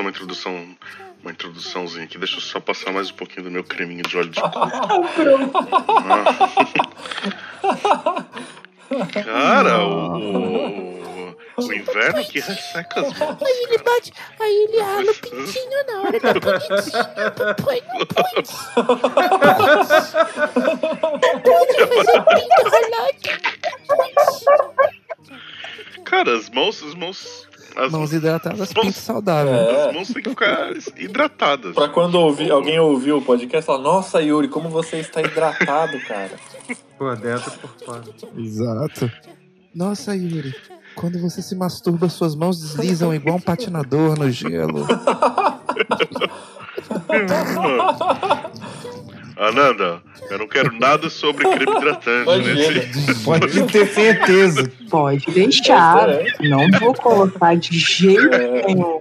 fazer uma introdução, uma introduçãozinha aqui. Deixa eu só passar mais um pouquinho do meu creminho de óleo de coco. Cara, o, o, o inverno que resseca as mãos. Aí ele bate, aí ele rala o pintinho na hora da bonitinha. Papai, não pode. Não pode fazer o pinto ralado. Cara, as mãos, as mãos. As Mãos hidratadas, Mãos- pinto saudável. É. As mãos têm que ficar hidratadas. Pra quando ouvir, alguém ouviu o podcast, falar, nossa, Yuri, como você está hidratado, cara. Por dentro por fora. Exato. Nossa, Yuri, quando você se masturba, suas mãos deslizam igual um patinador no gelo. Ananda, eu não quero nada sobre creme hidratante Imagina. nesse. Pode ter certeza. Pode deixar. É. Não vou colocar de jeito É. nenhum.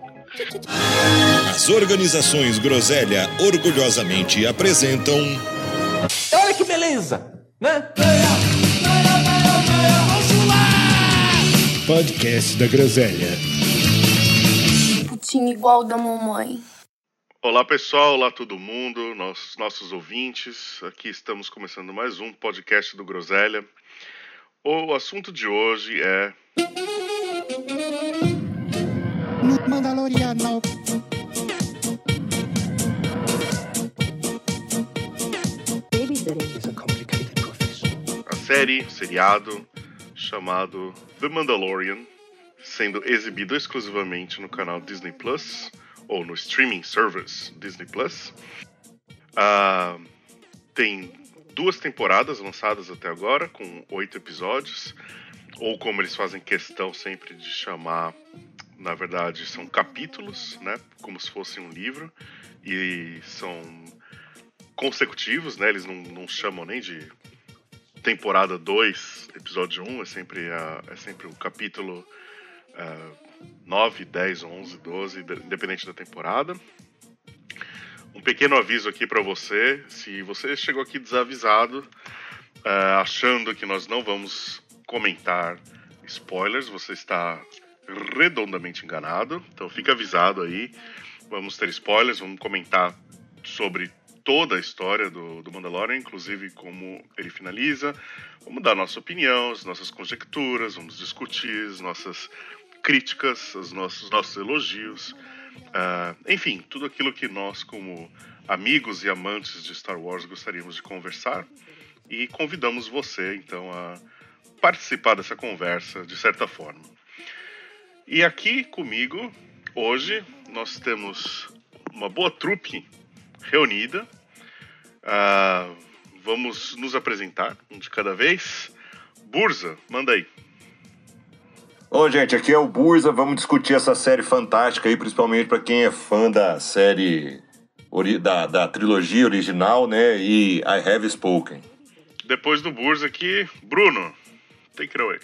As organizações Groselha orgulhosamente apresentam Olha que beleza, né? Podcast da Groselha. Putinho igual da mamãe. Olá pessoal, olá todo mundo, nossos, nossos ouvintes. Aqui estamos começando mais um podcast do Groselha. O assunto de hoje é Mandaloriano. a série, o seriado chamado The Mandalorian, sendo exibido exclusivamente no canal Disney Plus ou no streaming service Disney Plus. Ah, tem duas temporadas lançadas até agora, com oito episódios, ou como eles fazem questão sempre de chamar, na verdade, são capítulos, né? Como se fosse um livro, e são consecutivos, né? Eles não, não chamam nem de temporada 2, episódio 1, é sempre, é sempre o capítulo ah, 9, 10, 11, 12, de- independente da temporada. Um pequeno aviso aqui para você, se você chegou aqui desavisado, ah, achando que nós não vamos comentar spoilers, você está redondamente enganado. Então fica avisado aí, vamos ter spoilers, vamos comentar sobre toda a história do, do Mandalorian, inclusive como ele finaliza. Vamos dar nossa opinião, as nossas conjecturas, vamos discutir as nossas críticas, os nossos, nossos elogios. Ah, enfim, tudo aquilo que nós, como amigos e amantes de Star Wars, gostaríamos de conversar. E convidamos você, então, a participar dessa conversa de certa forma. E aqui comigo, hoje, nós temos uma boa trupe reunida. Ah, vamos nos apresentar, um de cada vez. Burza, manda aí. Ô, gente, aqui é o Burza. Vamos discutir essa série fantástica aí, principalmente pra quem é fã da série da, da trilogia original, né? E I Have Spoken. Depois do Burza aqui, Bruno, take it away.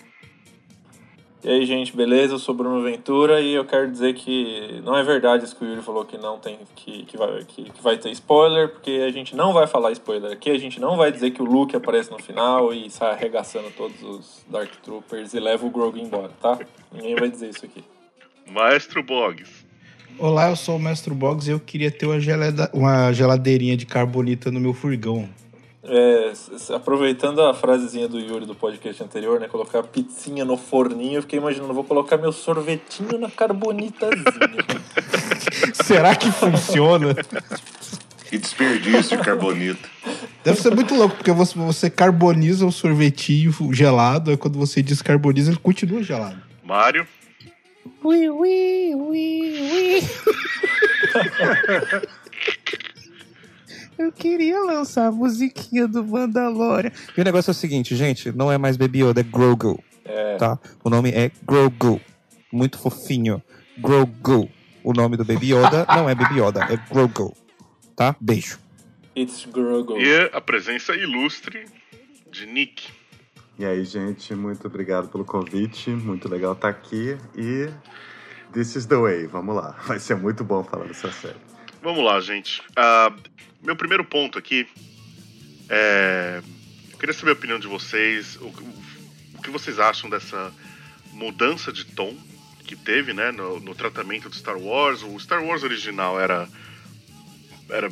E aí, gente, beleza? Eu sou Bruno Ventura e eu quero dizer que não é verdade isso que o Yuri falou que não tem que, que, vai, que, que vai ter spoiler, porque a gente não vai falar spoiler aqui, a gente não vai dizer que o Luke aparece no final e sai arregaçando todos os Dark Troopers e leva o Grogu embora, tá? Ninguém vai dizer isso aqui. Maestro Boggs. Olá, eu sou o Mestre Boggs e eu queria ter uma, gelada- uma geladeirinha de carbonita no meu furgão. É, aproveitando a frasezinha do Yuri do podcast anterior, né? Colocar a pizzinha no forninho, eu fiquei imaginando, vou colocar meu sorvetinho na carbonitazinha. Será que funciona? Que desperdício de carbonito. Deve ser muito louco, porque você, você carboniza o sorvetinho gelado, aí quando você descarboniza, ele continua gelado. Mário. Ui, ui, ui, ui. Eu queria lançar a musiquinha do Mandalorian. E o negócio é o seguinte, gente, não é mais Baby Yoda, é Grogu, É, tá? O nome é Grogu. Muito fofinho. Grogu. O nome do Baby Yoda não é Baby Yoda, é Grogu. Tá? Beijo. it's Grogu. E a presença ilustre de Nick. E aí, gente, muito obrigado pelo convite. Muito legal estar aqui. E this is the way. Vamos lá. Vai ser muito bom falar dessa série. Vamos lá, gente. Ah, meu primeiro ponto aqui é. Eu queria saber a opinião de vocês. O, o que vocês acham dessa mudança de tom que teve, né, no, no tratamento do Star Wars. O Star Wars original era era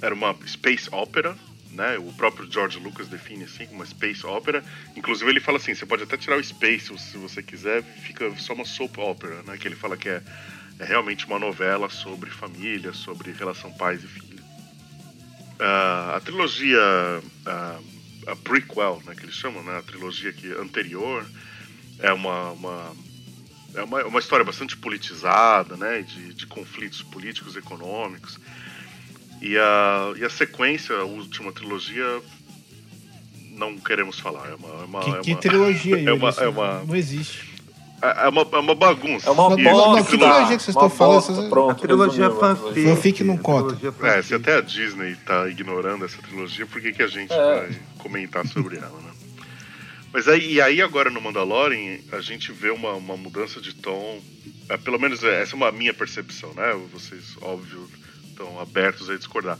era uma space opera, né? O próprio George Lucas define assim como uma space opera. Inclusive ele fala assim, você pode até tirar o space se você quiser, fica só uma soap opera, né? Que ele fala que é, é realmente uma novela sobre família, sobre relação pais e filhos. A trilogia ah, a prequel, né, que eles chamam, né? A trilogia que anterior é uma, uma é uma, uma história bastante politizada, né? De, de conflitos políticos, econômicos. E a, e a sequência, a última trilogia, não queremos falar. É uma, é uma, Que, é que uma- trilogia, é uma, é uma, Não existe. É uma, é uma bagunça. É uma Não, não, bosta. não, que trilogia que vocês Uma estão falando? bosta, Vocês- pronto, A trilogia fanfic. Fanfic não conta. É, se até a Disney tá ignorando essa trilogia, por que, que a gente É. vai comentar sobre ela, né? Mas aí, e aí agora no Mandalorian, a gente vê uma, uma mudança de tom. é, pelo menos é, essa é uma minha percepção, né? Vocês, óbvio, estão abertos a discordar.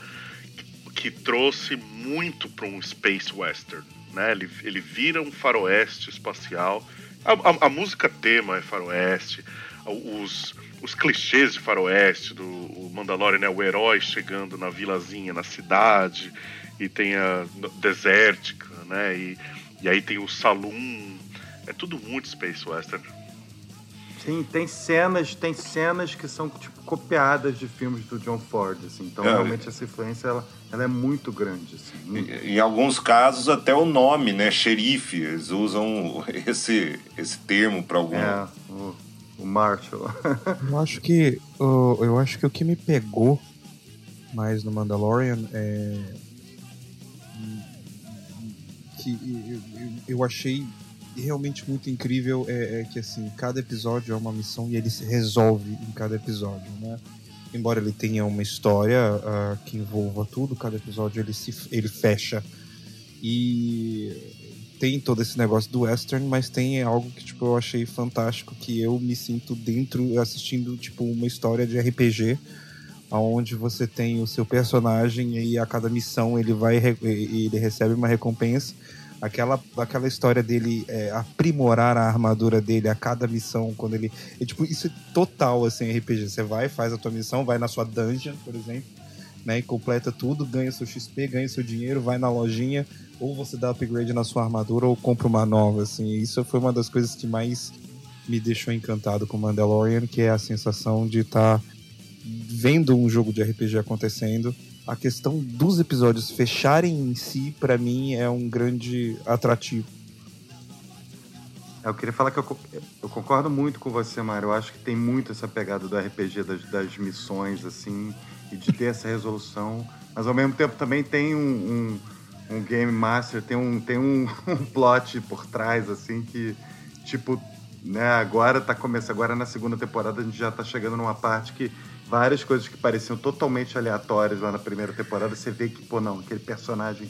Que, que trouxe muito para um space western, né? Ele, ele vira um faroeste espacial. A, a- a música tema é faroeste. Os, os clichês de faroeste do o Mandalorian, né? O herói chegando na vilazinha, na cidade, e tem a desértica, né? E, e aí tem o saloon. É tudo muito Space Western. Sim, tem cenas, tem cenas que são tipo copiadas de filmes do John Ford, assim. Então É. realmente essa influência ela, ela é muito grande, assim. muito. Em alguns casos, até o nome, né? Xerife. Eles usam esse, esse termo para algum. É, o, o Marshall. Eu acho que o- eu acho que o que me pegou mais no Mandalorian é que eu, eu- eu achei realmente muito incrível é, é que assim cada episódio é uma missão e ele se resolve em cada episódio, né? Embora ele tenha uma história ah, que envolva tudo, cada episódio ele se ele fecha e tem todo esse negócio do western, mas tem algo que tipo eu achei fantástico que eu me sinto dentro assistindo tipo uma história de RPG onde você tem o seu personagem e a cada missão ele vai ele recebe uma recompensa. Aquela, aquela história dele é, aprimorar a armadura dele a cada missão, quando ele. É, tipo, isso é total assim, RPG. Você vai, faz a tua missão, vai na sua dungeon, por exemplo, né? E completa tudo, ganha seu XP, ganha seu dinheiro, vai na lojinha, ou você dá upgrade na sua armadura ou compra uma nova. Assim. Isso foi uma das coisas que mais me deixou encantado com Mandalorian, que é a sensação de estar vendo um jogo de RPG acontecendo. A questão dos episódios fecharem em si, pra mim, é um grande atrativo. É, Eu queria falar que eu, eu concordo muito com você, Mário. Eu acho que tem muito essa pegada do RPG, das, das missões, assim, e de ter essa resolução. Mas ao mesmo tempo também tem um, um, um Game Master, tem um, tem um, um plot por trás, assim, que, tipo, né, agora tá começando, agora na segunda temporada a gente já tá chegando numa parte que várias coisas que pareciam totalmente aleatórias lá na primeira temporada, você vê que, pô, não, aquele personagem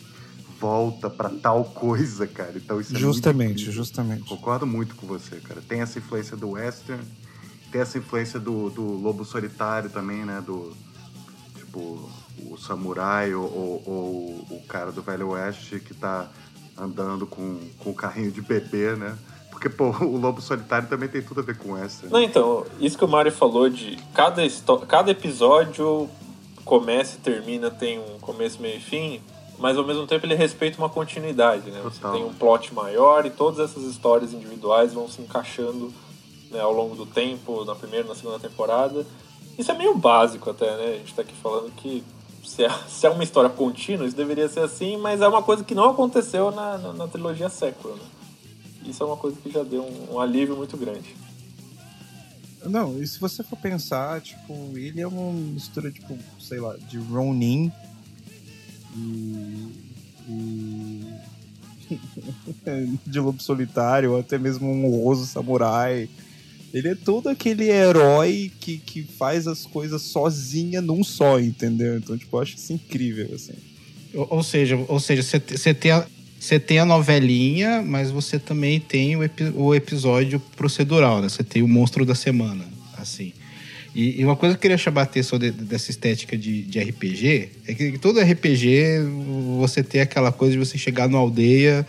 volta pra tal coisa, cara. Então isso é justamente, justamente. Concordo muito com você, cara. Tem essa influência do western, tem essa influência do, do lobo solitário também, né? Do tipo o samurai ou, ou- ou o cara do Velho Oeste que tá andando com, com o carrinho de bebê, né? Porque, pô, o lobo solitário também tem tudo a ver com western. Não, então, isso que o Mário falou de cada, cada episódio começa e termina, tem um começo, meio e fim, mas ao mesmo tempo ele respeita uma continuidade, né? Você Total. tem um plot maior e todas essas histórias individuais vão se encaixando né, ao longo do tempo, na primeira, na segunda temporada. Isso é meio básico até, né? A gente tá aqui falando que se é, se é uma história contínua, isso deveria ser assim, mas é uma coisa que não aconteceu na, na, na trilogia século, né? Isso é uma coisa que já deu um, um alívio muito grande. Não, e se você for pensar, tipo, ele é uma mistura, tipo, sei lá, de Ronin e. e de lobo solitário, ou até mesmo um honroso samurai. Ele é todo aquele herói que, que faz as coisas sozinha num só, entendeu? Então, tipo, eu acho isso incrível, assim. Ou, ou seja, ou seja, você te- você tem, a- você tem a novelinha, mas você também tem o, epi- o episódio procedural, né? Você tem o monstro da semana, assim. E, e uma coisa que eu queria chamar a atenção de- dessa estética de, de RPG é que todo RPG você tem aquela coisa de você chegar numa aldeia,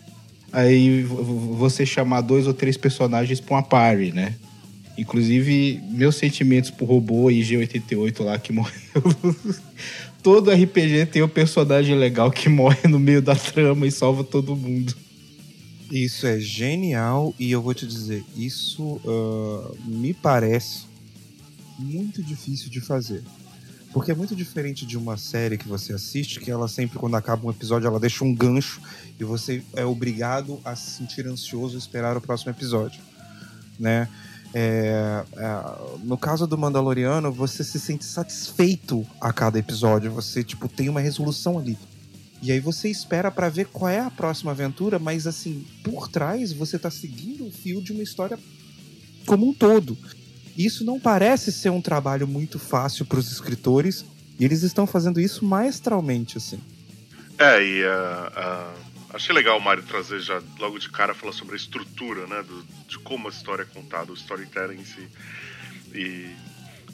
aí vo- vo- você chamar dois ou três personagens pra uma party, né? Inclusive, meus sentimentos pro robô IG-88 lá que morreu. todo RPG tem um personagem legal que morre no meio da trama e salva todo mundo. Isso é genial e eu vou te dizer, isso ah, me parece muito difícil de fazer. Porque é muito diferente de uma série que você assiste, que ela sempre, quando acaba um episódio, ela deixa um gancho e você é obrigado a se sentir ansioso e esperar o próximo episódio. Né? É, é, no caso do Mandaloriano, você se sente satisfeito a cada episódio. Você tipo tem uma resolução ali. E aí você espera pra ver qual é a próxima aventura, mas assim, por trás você tá seguindo o fio de uma história como um todo. Isso não parece ser um trabalho muito fácil para os escritores, e eles estão fazendo isso maestralmente, assim. É, e ah, ah, achei legal o Mário trazer já logo de cara falar sobre a estrutura, né? do- de como a história é contada, o storytelling em si. E,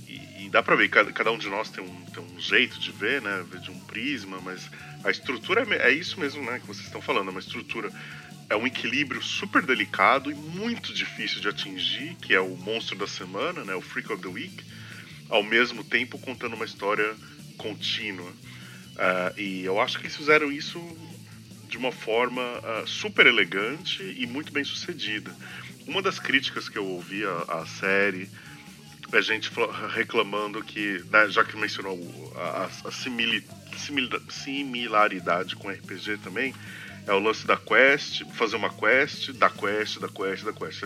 e, e dá pra ver, cada, cada um de nós tem um, tem um jeito de ver, né? De um prisma, mas a estrutura é, é isso mesmo, né? Que vocês estão falando, é uma estrutura. É um equilíbrio super delicado e muito difícil de atingir, que é o monstro da semana, né? O Freak of the Week, ao mesmo tempo contando uma história contínua. Ah, e eu acho que eles fizeram isso de uma forma ah, super elegante e muito bem sucedida. Uma das críticas que eu ouvi à, à série é gente reclamando que, né, já que mencionou a, a- a simili- simila- similaridade com RPG também, é o lance da quest, fazer uma quest, da quest, da quest, da quest.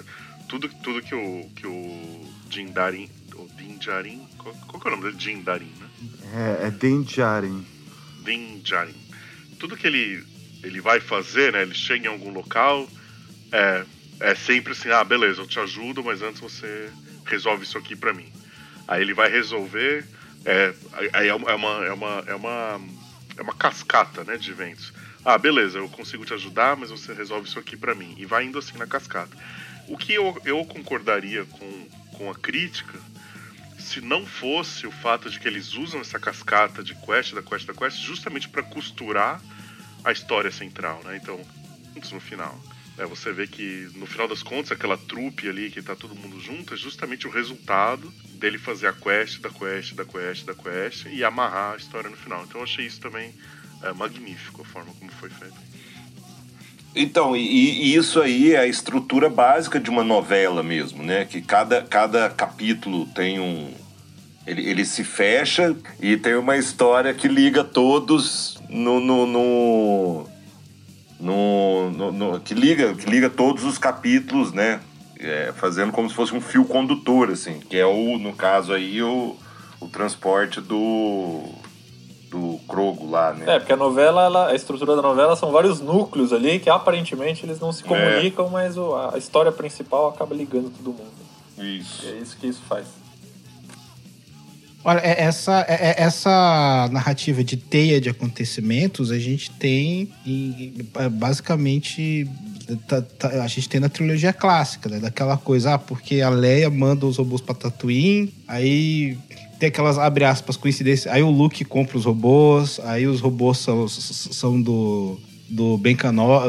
Tudo, tudo que o, que o Jin Darin, o Din Djarin, qual, qual que é o nome dele? Jin Darin, né? É, é Din Djarin. Din Djarin. Tudo que ele, ele vai fazer, né? Ele chega em algum local, é, é sempre assim, ah, beleza, eu te ajudo, mas antes você resolve isso aqui pra mim. Aí ele vai resolver, é, aí é uma, é uma, é uma, é uma, é uma cascata, né, de eventos. Ah, beleza, eu consigo te ajudar, mas você resolve isso aqui pra mim. E vai indo assim na cascata. O que eu, eu concordaria com, com a crítica se não fosse o fato de que eles usam essa cascata de quest, da quest, da quest, justamente para costurar a história central, né? Então, no final. É, você vê que, no final das contas, aquela trupe ali que tá todo mundo junto é justamente o resultado dele fazer a quest, da quest, da quest, da quest e amarrar a história no final. Então eu achei isso também é, magnífico, a forma como foi feito. Então, e, e isso aí é a estrutura básica de uma novela mesmo, né? Que cada, cada capítulo tem um. Ele, ele se fecha e tem uma história que liga todos no. no, no, no- no- no- que, liga, que liga todos os capítulos, né? É, fazendo como se fosse um fio condutor, assim, que é o, no caso aí, o, o transporte do. do Krogo lá, né? É, porque a novela, ela- a estrutura da novela são vários núcleos ali que aparentemente eles não se comunicam, mas o- a história principal acaba ligando todo mundo. Isso. E é isso que isso faz. Olha, é- essa, é- é- essa narrativa de teia de acontecimentos a gente tem em- basicamente. tá- tá- a gente tem na trilogia clássica, né? Daquela coisa, ah, porque a Leia manda os robôs pra Tatooine, aí tem aquelas, abre aspas, coincidências. Aí o Luke compra os robôs, aí os robôs são, são do, do Ben,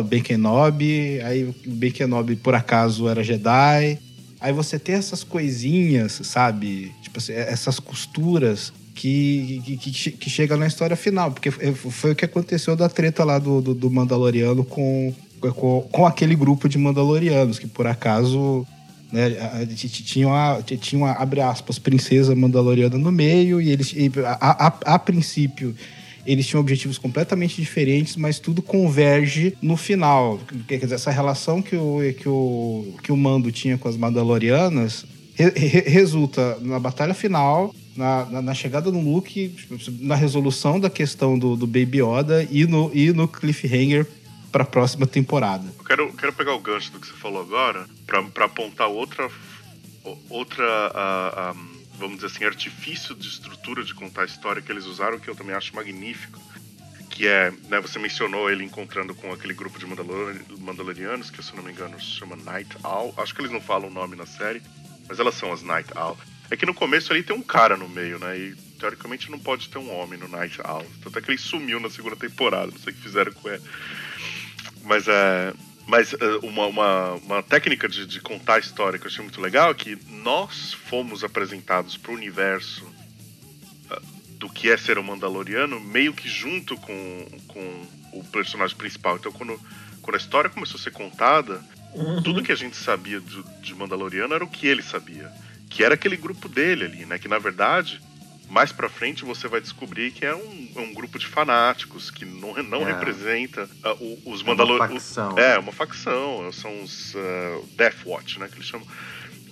ben Kenobi, aí o Ben Kenobi por acaso era Jedi. Aí você tem essas coisinhas, sabe? Tipo assim, essas costuras que, que, que, che- que chega na história final. Porque foi foi o que aconteceu da treta lá do, do, do Mandaloriano com, com, com aquele grupo de Mandalorianos, que por acaso né, tinha uma, tinha uma, abre aspas, princesa mandaloriana no meio, e eles, a, a, a princípio, eles tinham objetivos completamente diferentes, mas tudo converge no final. Quer dizer, essa relação que o, que o, que o Mando tinha com as Mandalorianas re- re- resulta na batalha final, na, na, na chegada do Luke, na resolução da questão do, do Baby Yoda e no, e no cliffhanger para a próxima temporada. Eu quero, quero pegar o gancho do que você falou agora para apontar outra, outra ah, vamos dizer assim, artifício de estrutura de contar a história que eles usaram, que eu também acho magnífico. Que é, né, você mencionou ele encontrando com aquele grupo de Mandalor- Mandalorianos, que se eu não me engano se chama Night Owl. Acho que eles não falam o nome na série, mas elas são as Night Owl. É que no começo ali tem um cara no meio, né? E teoricamente não pode ter um homem no Night Owl. Tanto é que ele sumiu na segunda temporada, não sei o que fizeram com ele. Mas é. Mas eh, uma, uma, uma técnica de, de contar a história que eu achei muito legal é que nós fomos apresentados para o universo ah, do que é ser um Mandaloriano meio que junto com, com o personagem principal. Então, quando, quando a história começou a ser contada, tudo que a gente sabia de, de Mandaloriano era o que ele sabia. Que era aquele grupo dele ali, né? Que na verdade, mais pra frente você vai descobrir que é um, é um grupo de fanáticos que não, não É. representa o- os É uma Mandalorianos. facção. É, uma facção. São os ah, Death Watch, né? Que eles chamam.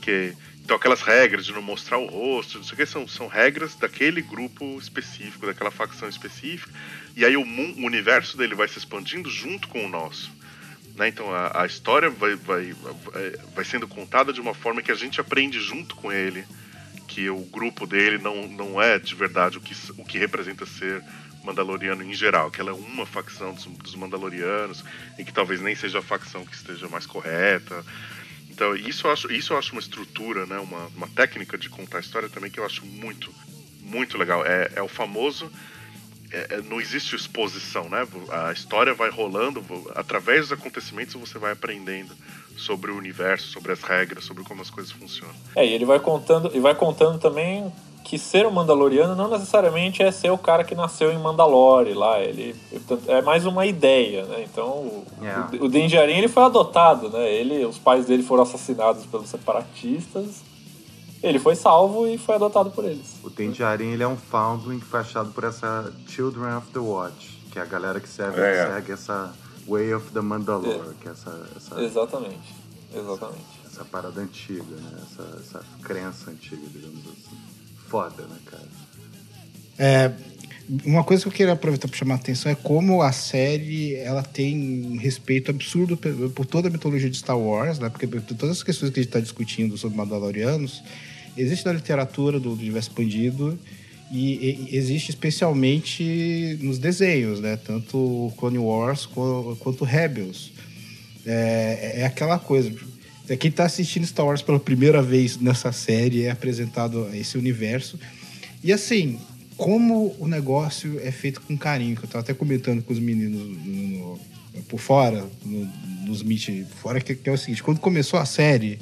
Que, então, aquelas regras de não mostrar o rosto, não sei o que, são, são regras daquele grupo específico, daquela facção específica. E aí o, o universo dele vai se expandindo junto com o nosso. Né? Então a, a história vai, vai, vai, vai sendo contada de uma forma que a gente aprende junto com ele que o grupo dele não, não é de verdade o que, o que representa ser Mandaloriano em geral, que ela é uma facção dos, dos Mandalorianos e que talvez nem seja a facção que esteja mais correta. Então isso eu acho, isso eu acho uma estrutura, né? uma, uma técnica de contar a história também que eu acho muito, muito legal. É, é o famoso é, é, não existe exposição, né? A história vai rolando, através dos acontecimentos você vai aprendendo sobre o universo, sobre as regras, sobre como as coisas funcionam. É, e ele vai contando, e vai contando também que ser um Mandaloriano não necessariamente é ser o cara que nasceu em Mandalore lá. Ele é mais uma ideia, né? Então o, Yeah. o, o Din Djarin, ele foi adotado, né? Ele, os pais dele foram assassinados pelos separatistas. Ele foi salvo e foi adotado por eles. O Tenjarin, ele é um foundling que foi achado por essa Children of the Watch, que é a galera que segue, É. segue essa Way of the Mandalore, que é essa, essa, Exatamente. Exatamente. essa parada antiga, né? Essa, essa crença antiga, digamos assim. Foda, né, cara? É, uma coisa que eu queria aproveitar para chamar a atenção é como a série ela tem um respeito absurdo por toda a mitologia de Star Wars, né? Porque todas as questões que a gente está discutindo sobre Mandalorianos existe na literatura do universo expandido e, e existe especialmente nos desenhos, né? Tanto Clone Wars quanto Rebels. É, é aquela coisa. É, Quem está assistindo Star Wars pela primeira vez nessa série é apresentado esse universo. E assim, como o negócio é feito com carinho, que eu tava até comentando com os meninos no- no- por fora, no- nos meet fora, que, que é o seguinte, quando começou a série,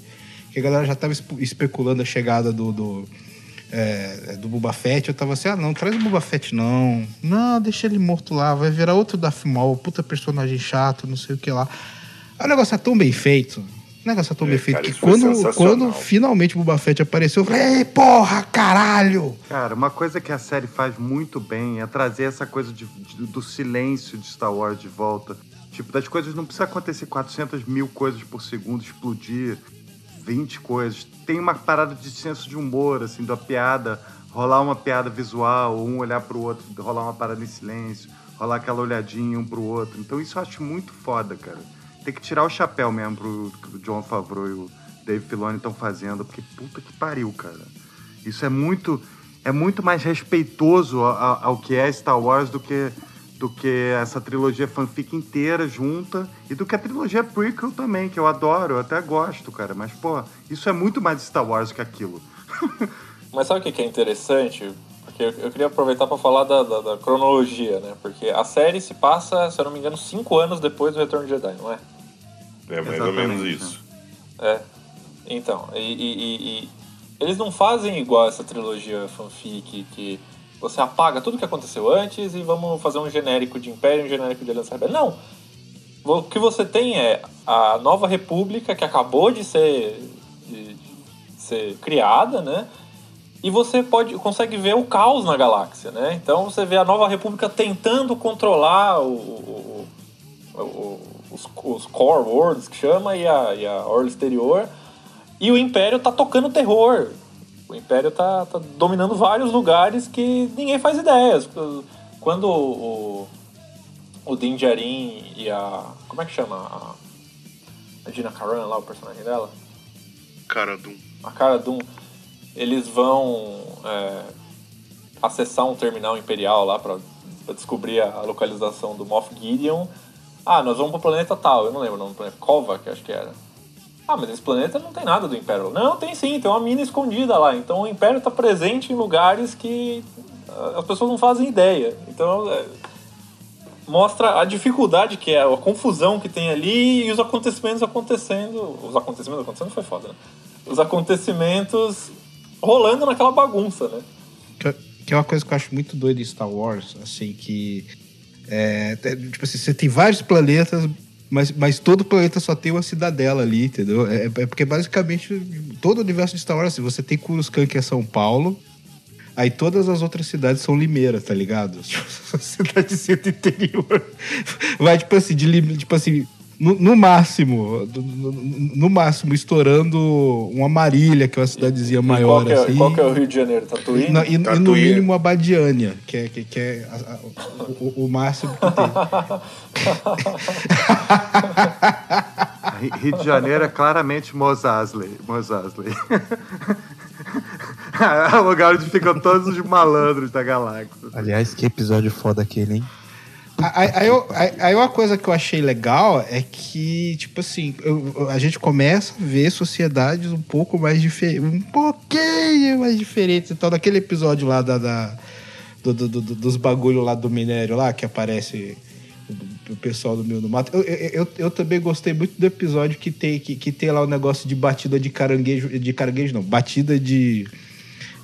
que a galera já tava espe- especulando a chegada do, do, é, do Boba Fett, eu tava assim, ah não, traz o Boba Fett não, não, deixa ele morto lá, vai virar outro Darth Maul, puta personagem chato, não sei o que lá. Aí o negócio é tão bem feito, o negócio é tão É, bem feito, cara, que quando, quando finalmente o Boba Fett apareceu, eu falei, ei, porra, caralho! Cara, uma coisa que a série faz muito bem é trazer essa coisa de- de- do silêncio de Star Wars de volta. Tipo, das coisas não precisa acontecer 400 mil coisas por segundo, explodir 20 coisas. Tem uma parada de senso de humor, assim, da piada, rolar uma piada visual, um olhar pro outro, rolar uma parada em silêncio, rolar aquela olhadinha um pro outro. Então isso eu acho muito foda, cara. Tem que tirar o chapéu mesmo pro John Favreau e o Dave Filoni estão fazendo, porque puta que pariu, cara. Isso é muito é muito mais respeitoso a- a- ao que é Star Wars do que do que essa trilogia fanfic inteira junta e do que a trilogia prequel também, que eu adoro, eu até gosto, cara. Mas, pô, isso é muito mais Star Wars que aquilo. Mas sabe o que é interessante? Porque eu, queria aproveitar para falar da, da- da cronologia, né? Porque a série se passa, se eu não me engano, cinco anos depois do Retorno de Jedi, não é? É mais ou menos Exatamente, isso. É. Então, e, e- e- e eles não fazem igual essa trilogia fanfic que você apaga tudo que aconteceu antes e vamos fazer um genérico de Império um genérico de Aliança Rebelde. Não! O que você tem é a nova república que acabou de ser, de- de ser criada, né? E você pode consegue ver o caos na galáxia, né? Então você vê a nova república tentando controlar o- o- o- os, os core worlds que chama e a, e a orla exterior. E o Império tá tocando terror. O Império tá, tá dominando vários lugares que ninguém faz ideias. Quando o, o Din Djarin e a... Como é que chama? A, a Gina Carano lá, o personagem dela? Cara do a Cara Dune, eles vão é, acessar um terminal imperial lá pra, pra descobrir a, a localização do Moff Gideon. Ah, nós vamos pro planeta tal, eu não lembro o nome do planeta, Kova, que acho que era. Ah, mas esse planeta não tem nada do Império. Não, tem sim, tem uma mina escondida lá. Então o Império tá presente em lugares que ah, as pessoas não fazem ideia. Então, é, mostra a dificuldade que é, a confusão que tem ali e os acontecimentos acontecendo. Os acontecimentos acontecendo foi foda, né? Os acontecimentos rolando naquela bagunça, né? Que, que é uma coisa que eu acho muito doida em Star Wars, assim, que. É, te- tipo assim, você tem vários planetas, mas, mas todo planeta só tem uma cidadela ali, entendeu? É, é porque basicamente todo o universo de Star Wars, assim, você tem Coruscant, que é São Paulo, aí todas as outras cidades são Limeira, tá ligado? Tipo, cidadezinha do interior. Vai, tipo assim, de tipo assim, no, no máximo, no, no- no máximo, estourando uma Marília, que é uma cidadezinha E maior, qual, que é, assim. qual que é o Rio de Janeiro? Tatuí? E, na- e- e no mínimo a Badiânia, que é, que, que é a- a- o, o- o máximo que tem. Ri- Rio de Janeiro é claramente Mosasley. Mosasley. é o lugar onde ficam todos os malandros da galáxia. Aliás, que episódio foda aquele, hein? Aí, aí, eu- aí- aí uma coisa que eu achei legal é que, tipo assim, eu- a gente começa a ver sociedades um pouco mais diferentes, um pouquinho mais diferentes. Então, naquele episódio lá da, da- do- do- do- dos bagulho lá do minério lá, que aparece o, pessoal do meio do mato. Eu, eu, eu, também gostei muito do episódio que tem, que, que tem lá o negócio de batida de caranguejo, de caranguejo não, batida de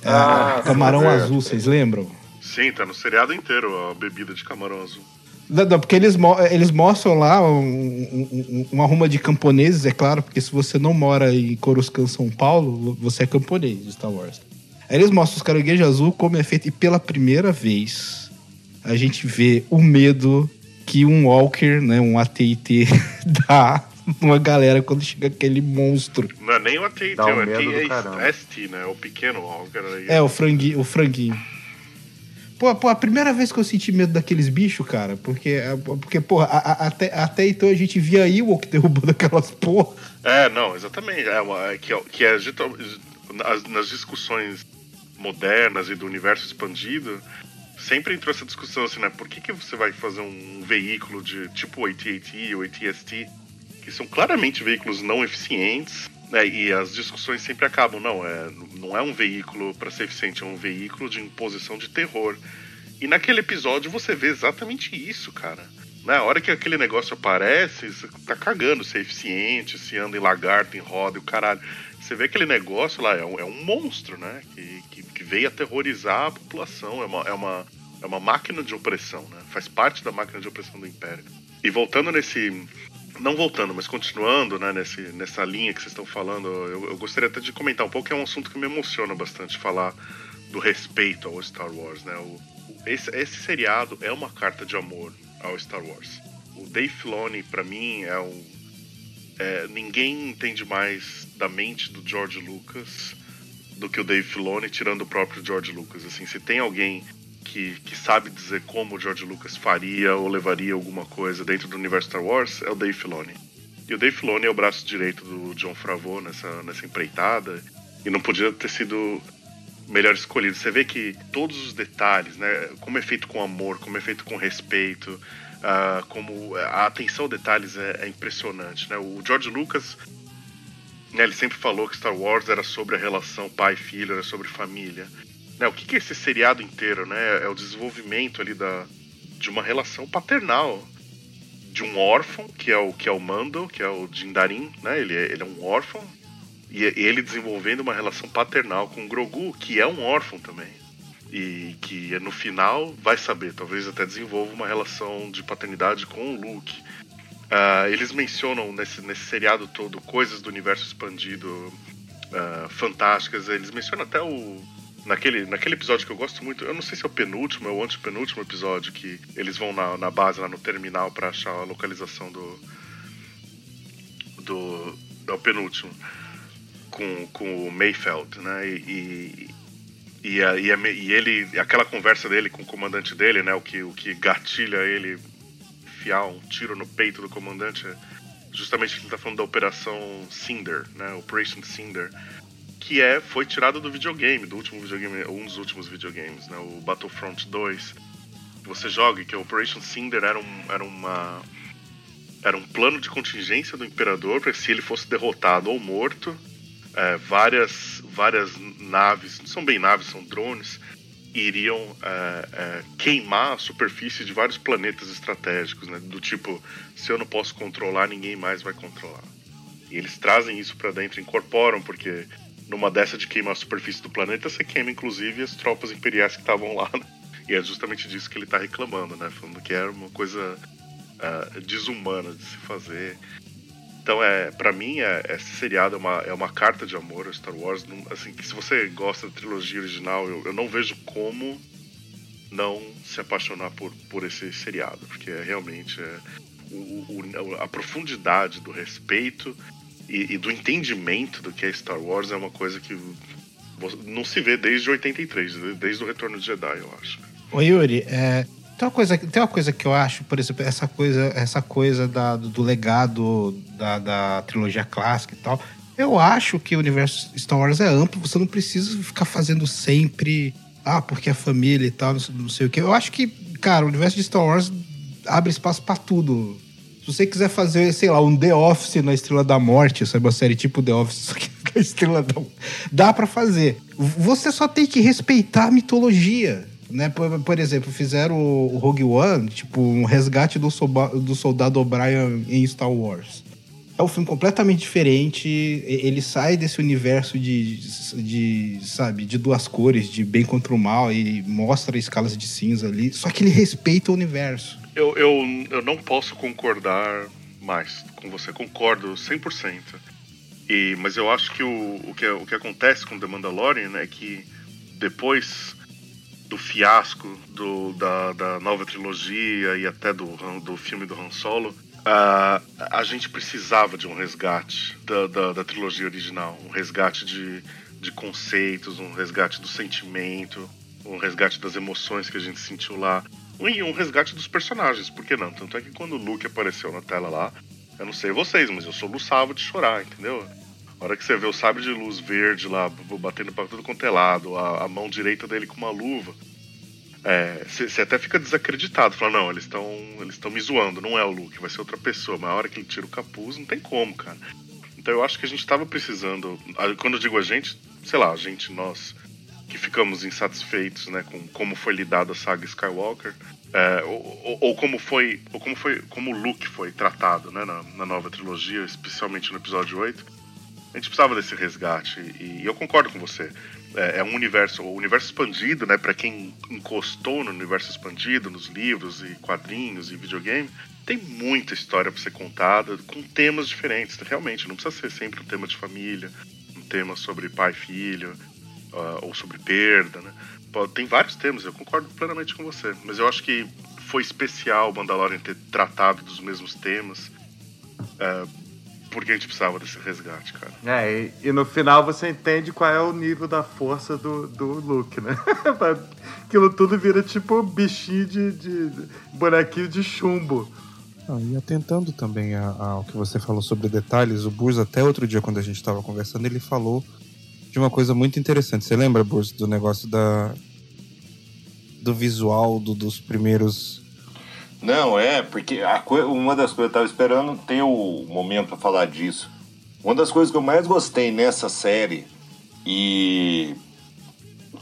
Ah, ah, camarão sim, azul, vocês lembram? Sim, tá no seriado inteiro a bebida de camarão azul. Não, não, porque eles, mo- eles mostram lá um, um- um- uma ruma de camponeses, é claro, porque se você não mora em Coruscant, São Paulo, você é camponês de Star Wars. Aí eles mostram os caranguejos azul como é feito, e pela primeira vez a gente vê o medo que um Walker, né, um AT&T, dá numa galera quando chega aquele monstro. Não é nem o AT&T, Dá um o AT&T caramba. é ST, né? O pequeno Walker aí. É, o franguinho. O franguinho. Pô, pô, a primeira vez que eu senti medo daqueles bichos, cara, porque, porque pô, até, até então a gente via aí o Ewok derrubando aquelas porra. É, não, exatamente. É é que, é- que é nas, discussões modernas e do universo expandido, sempre entrou essa discussão assim, né? Por que, que você vai fazer um veículo de tipo o AT&T ou AT&ST, que são claramente veículos não eficientes, né? E as discussões sempre acabam, não, é, não é um veículo para ser eficiente, é um veículo de imposição de terror. E naquele episódio você vê exatamente isso, cara. Na hora que aquele negócio aparece, você tá cagando se é eficiente, se anda em lagarto, em roda e o caralho. Você vê aquele negócio lá, é um, é um monstro, né? Que, que, que veio aterrorizar a população. É uma, é, uma, é uma máquina de opressão, né? Faz parte da máquina de opressão do Império. E voltando nesse. Não voltando, mas continuando né, nesse, nessa linha que vocês estão falando, eu, eu gostaria até de comentar um pouco, que é um assunto que me emociona bastante falar do respeito ao Star Wars, né? O, esse, esse seriado é uma carta de amor ao Star Wars. O Dave Filoni, pra mim, é um. é, ninguém entende mais da mente do George Lucas do que o Dave Filoni, tirando o próprio George Lucas. Assim, se tem alguém que, que sabe dizer como o George Lucas faria ou levaria alguma coisa dentro do universo Star Wars, é o Dave Filoni. E o Dave Filoni é o braço direito do John Favreau nessa, nessa empreitada. E não podia ter sido melhor escolhido. Você vê que todos os detalhes, né? Como é feito com amor, como é feito com respeito, ah, como a atenção a detalhes é, é impressionante, né? O George Lucas, né, ele sempre falou que Star Wars era sobre a relação pai-filho, era sobre família. Né, o que, que é esse seriado inteiro, né? É o desenvolvimento ali da, de uma relação paternal de um órfão, que é o que é o Mando, que é o Jindarin, né? Ele é, ele é um órfão e e ele desenvolvendo uma relação paternal com o Grogu, que é um órfão também. E que no final vai saber, talvez até desenvolva uma relação de paternidade com o Luke. Ah, eles mencionam nesse, nesse seriado todo coisas do universo expandido ah, fantásticas. Eles mencionam até o. Naquele, naquele episódio que eu gosto muito, eu não sei se é o penúltimo ou o antepenúltimo episódio, que eles vão na, na base, lá no terminal, pra achar a localização do. do. É o penúltimo. Com, com o Mayfeld, né? E, e, e, a- e, a- e ele. aquela conversa dele com o comandante dele, né? O que, o que gatilha ele enfiar um tiro no peito do comandante é justamente ele tá falando da operação Cinder, né? Operation Cinder, que é foi tirada do videogame, do último videogame, um dos últimos videogames, né? O Battlefront 2. Que você joga que a Operation Cinder era um era uma era um plano de contingência do imperador para se ele fosse derrotado ou morto, é, várias várias naves, não são bem naves, são drones iriam é, é, queimar a superfície de vários planetas estratégicos, né? Do tipo, se eu não posso controlar, ninguém mais vai controlar. E eles trazem isso para dentro, incorporam, porque numa dessa de queimar a superfície do planeta, você queima inclusive as tropas imperiais que estavam lá. Né? E é justamente disso que ele tá reclamando, né? Falando que era uma coisa uh, desumana de se fazer. Então, é, para mim, é, esse seriado é uma, é uma carta de amor a Star Wars. Não- Assim, que se você gosta da trilogia original, eu, eu não vejo como não se apaixonar por, por esse seriado, porque é realmente é, o, o- a profundidade do respeito e, e do entendimento do que é Star Wars é uma coisa que não se vê desde 83, desde o Retorno de Jedi, eu acho. Ô Yuri, é, tem, uma coisa, tem uma coisa que eu acho, por exemplo, essa coisa, essa coisa da- do, do legado da, da trilogia clássica e tal. Eu acho que o universo Star Wars é amplo, você não precisa ficar fazendo sempre, ah, porque é família e tal, não sei, não sei o que. Eu acho que, cara, o universo de Star Wars abre espaço pra tudo. Se você quiser fazer, sei lá, um The Office na Estrela da Morte, sabe, uma série tipo The Office, só que com a Estrela da dá pra fazer. Você só tem que respeitar a mitologia. Né? Por, por exemplo, fizeram o Rogue One, tipo, um resgate do, soba- do soldado O'Brien em Star Wars. É um filme completamente diferente. Ele sai desse universo de, de, sabe, de duas cores, de bem contra o mal, e mostra escalas de cinza ali. Só que ele respeita o universo. Eu, eu, eu não posso concordar mais com você, concordo 100%. E, mas eu acho que o, o, que o que acontece com The Mandalorian é que depois do fiasco do, da, da nova trilogia e até do, do filme do Han Solo, a, a gente precisava de um resgate da, da, da trilogia original. Um resgate de, de conceitos, um resgate do sentimento, um resgate das emoções que a gente sentiu lá. E um resgate dos personagens, por que não? Tanto é que quando o Luke apareceu na tela lá, eu não sei vocês, mas eu soluçava de chorar, entendeu? A hora que você vê o sabre de luz verde lá, batendo pra tudo quanto é lado, a, a mão direita dele com uma luva, é, você você até fica desacreditado. Fala, não, eles estão eles estão me zoando, não é o Luke, vai ser outra pessoa. Mas a hora que ele tira o capuz, não tem como, cara. Então eu acho que a gente tava precisando. Quando eu digo a gente, sei lá, a gente, nós, que ficamos insatisfeitos né, com como foi lidada a saga Skywalker. é, ou, ou- ou como foi. Ou como foi. Como o Luke foi tratado né, na, na nova trilogia, especialmente no episódio 8. A gente precisava desse resgate. E, e eu concordo com você. É, é um universo, o universo expandido, né? Para quem encostou no universo expandido, nos livros e quadrinhos e videogame, tem muita história para ser contada com temas diferentes. Realmente, não precisa ser sempre um tema de família, um tema sobre pai e filho, ou sobre perda, né? Tem vários temas, eu concordo plenamente com você. Mas eu acho que foi especial o Mandalorian ter tratado dos mesmos temas. ah, porque a gente precisava desse resgate, cara. É, e, e no final você entende qual é o nível da força do, do Luke, né? Aquilo tudo vira tipo bichinho de, de bonequinho de chumbo. Ah, e atentando também ao que você falou sobre detalhes, o Burs, até outro dia, quando a gente estava conversando, ele falou de uma coisa muito interessante. Você lembra, Burs, do negócio da do visual do- dos primeiros. Não, é, porque uma das coisas, eu tava esperando ter o momento pra falar disso. Uma das coisas que eu mais gostei nessa série e,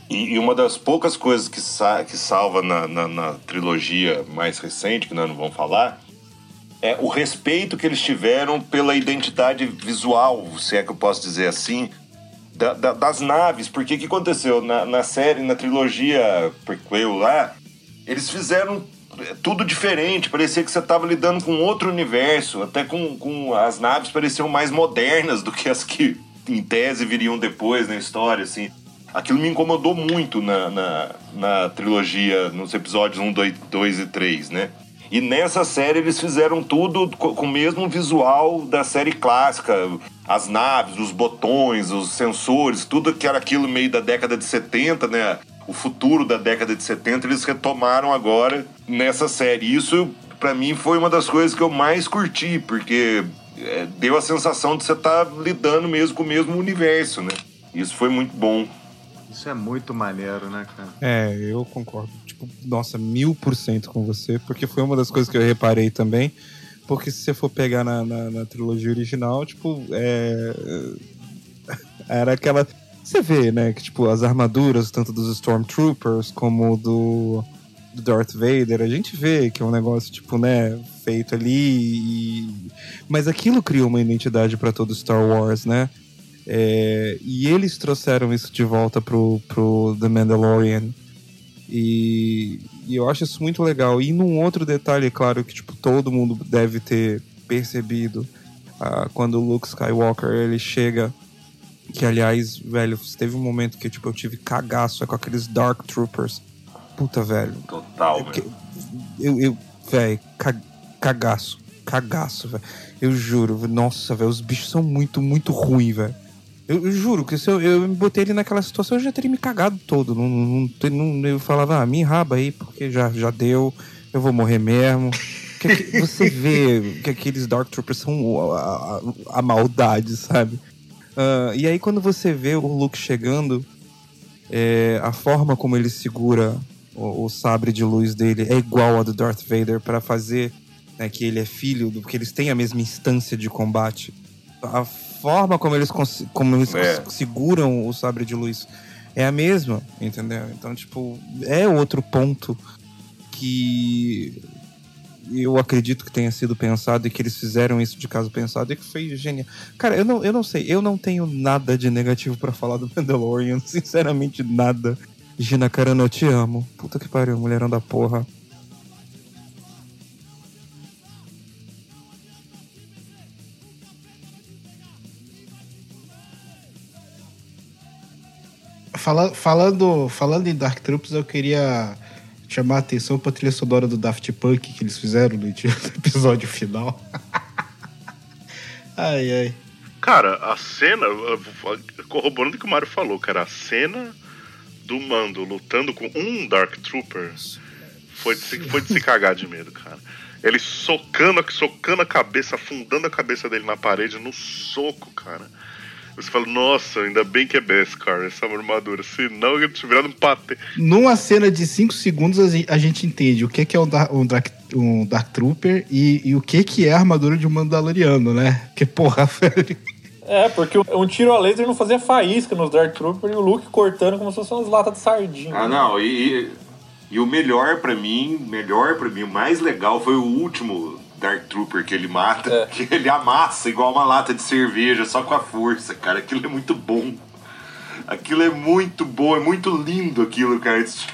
e uma das poucas coisas que, sa- que salva na, na, na trilogia mais recente, que nós não vamos falar, é o respeito que eles tiveram pela identidade visual, se é que eu posso dizer assim, da- da- das naves. Porque o que aconteceu? Na, na série, na trilogia prequel lá, eles fizeram tudo diferente. Parecia que você estava lidando com outro universo. Até com, com as naves pareciam mais modernas do que as que, em tese, viriam depois na história, assim. Aquilo me incomodou muito na, na, na trilogia, nos episódios 1, 2, 2 e 3, né? E nessa série eles fizeram tudo co- com o mesmo visual da série clássica. As naves, os botões, os sensores, tudo que era aquilo meio da década de 70, né? O futuro da década de 70, eles retomaram agora nessa série. Isso, pra mim, foi uma das coisas que eu mais curti, porque é, deu a sensação de você estar lidando mesmo com o mesmo universo, né? Isso foi muito bom. Isso é muito maneiro, né, cara? É, eu concordo. Tipo, nossa, mil por cento com você, porque foi uma das coisas que eu reparei também. Porque se você for pegar na, na, na trilogia original, tipo, é. Era aquela. você vê, né, que tipo, as armaduras, tanto dos Stormtroopers como do, do Darth Vader, a gente vê que é um negócio, tipo, né, feito ali. e- Mas aquilo criou uma identidade para todo Star Wars, né? É, E eles trouxeram isso de volta pro, pro The Mandalorian. E, e eu acho isso muito legal. E num outro detalhe, claro, que tipo, todo mundo deve ter percebido ah, quando o Luke Skywalker ele chega. Que aliás, velho, teve um momento que tipo, eu tive cagaço é com aqueles Dark Troopers. Puta, velho. Total, É porque Eu, eu velho, ca- cagaço. Cagaço, velho. Eu juro, nossa, velho, os bichos são muito, muito ruins, velho. Eu, eu juro que se eu, eu me botei ele naquela situação, eu já teria me cagado todo. Não, não, não- eu falava, ah, me raba aí, porque já, já deu, eu vou morrer mesmo. Que- que- você vê que aqueles Dark Troopers são a, a- a maldade, sabe? Ah, e aí quando você vê o Luke chegando, é, a forma como ele segura o, o sabre de luz dele é igual a do Darth Vader para fazer né, que ele é filho, do, porque eles têm a mesma instância de combate. A forma como eles, como eles É. seguram o sabre de luz é a mesma, entendeu? Então, tipo, é outro ponto que eu acredito que tenha sido pensado e que eles fizeram isso de caso pensado e que foi genial. Cara, eu não, eu não sei, eu não tenho nada de negativo pra falar do Mandalorian, sinceramente nada. Gina Carano, eu te amo. Puta que pariu, mulherão da porra. Fala- falando, falando em Dark Troopers, eu queria chamar a atenção pra trilha sonora do Daft Punk que eles fizeram no episódio final. ai, ai. Cara, a cena, corroborando o que o Mario falou, cara, a cena do Mando lutando com um Dark Trooper foi de se, foi de se cagar de medo, cara. Ele socando, socando a cabeça, afundando a cabeça dele na parede no soco, cara. Você fala, nossa, ainda bem que é Beskar essa armadura, senão ele tinha virado um patê. Numa cena de 5 segundos, a gen- a gente entende o que é um, Dar- um Dark, um Dark Trooper e, e o que que é a armadura de um Mandaloriano, né? Que porra, velho. É, porque um tiro a laser não fazia faísca nos Dark Trooper e o Luke cortando como se fossem umas latas de sardinha. Ah, não, e, e, e o melhor pra mim, melhor pra mim, o mais legal foi o último Dark Trooper que ele mata, É. que ele amassa igual uma lata de cerveja, só com a força, cara. Aquilo é muito bom. Aquilo é muito bom, é muito lindo aquilo, cara. Esse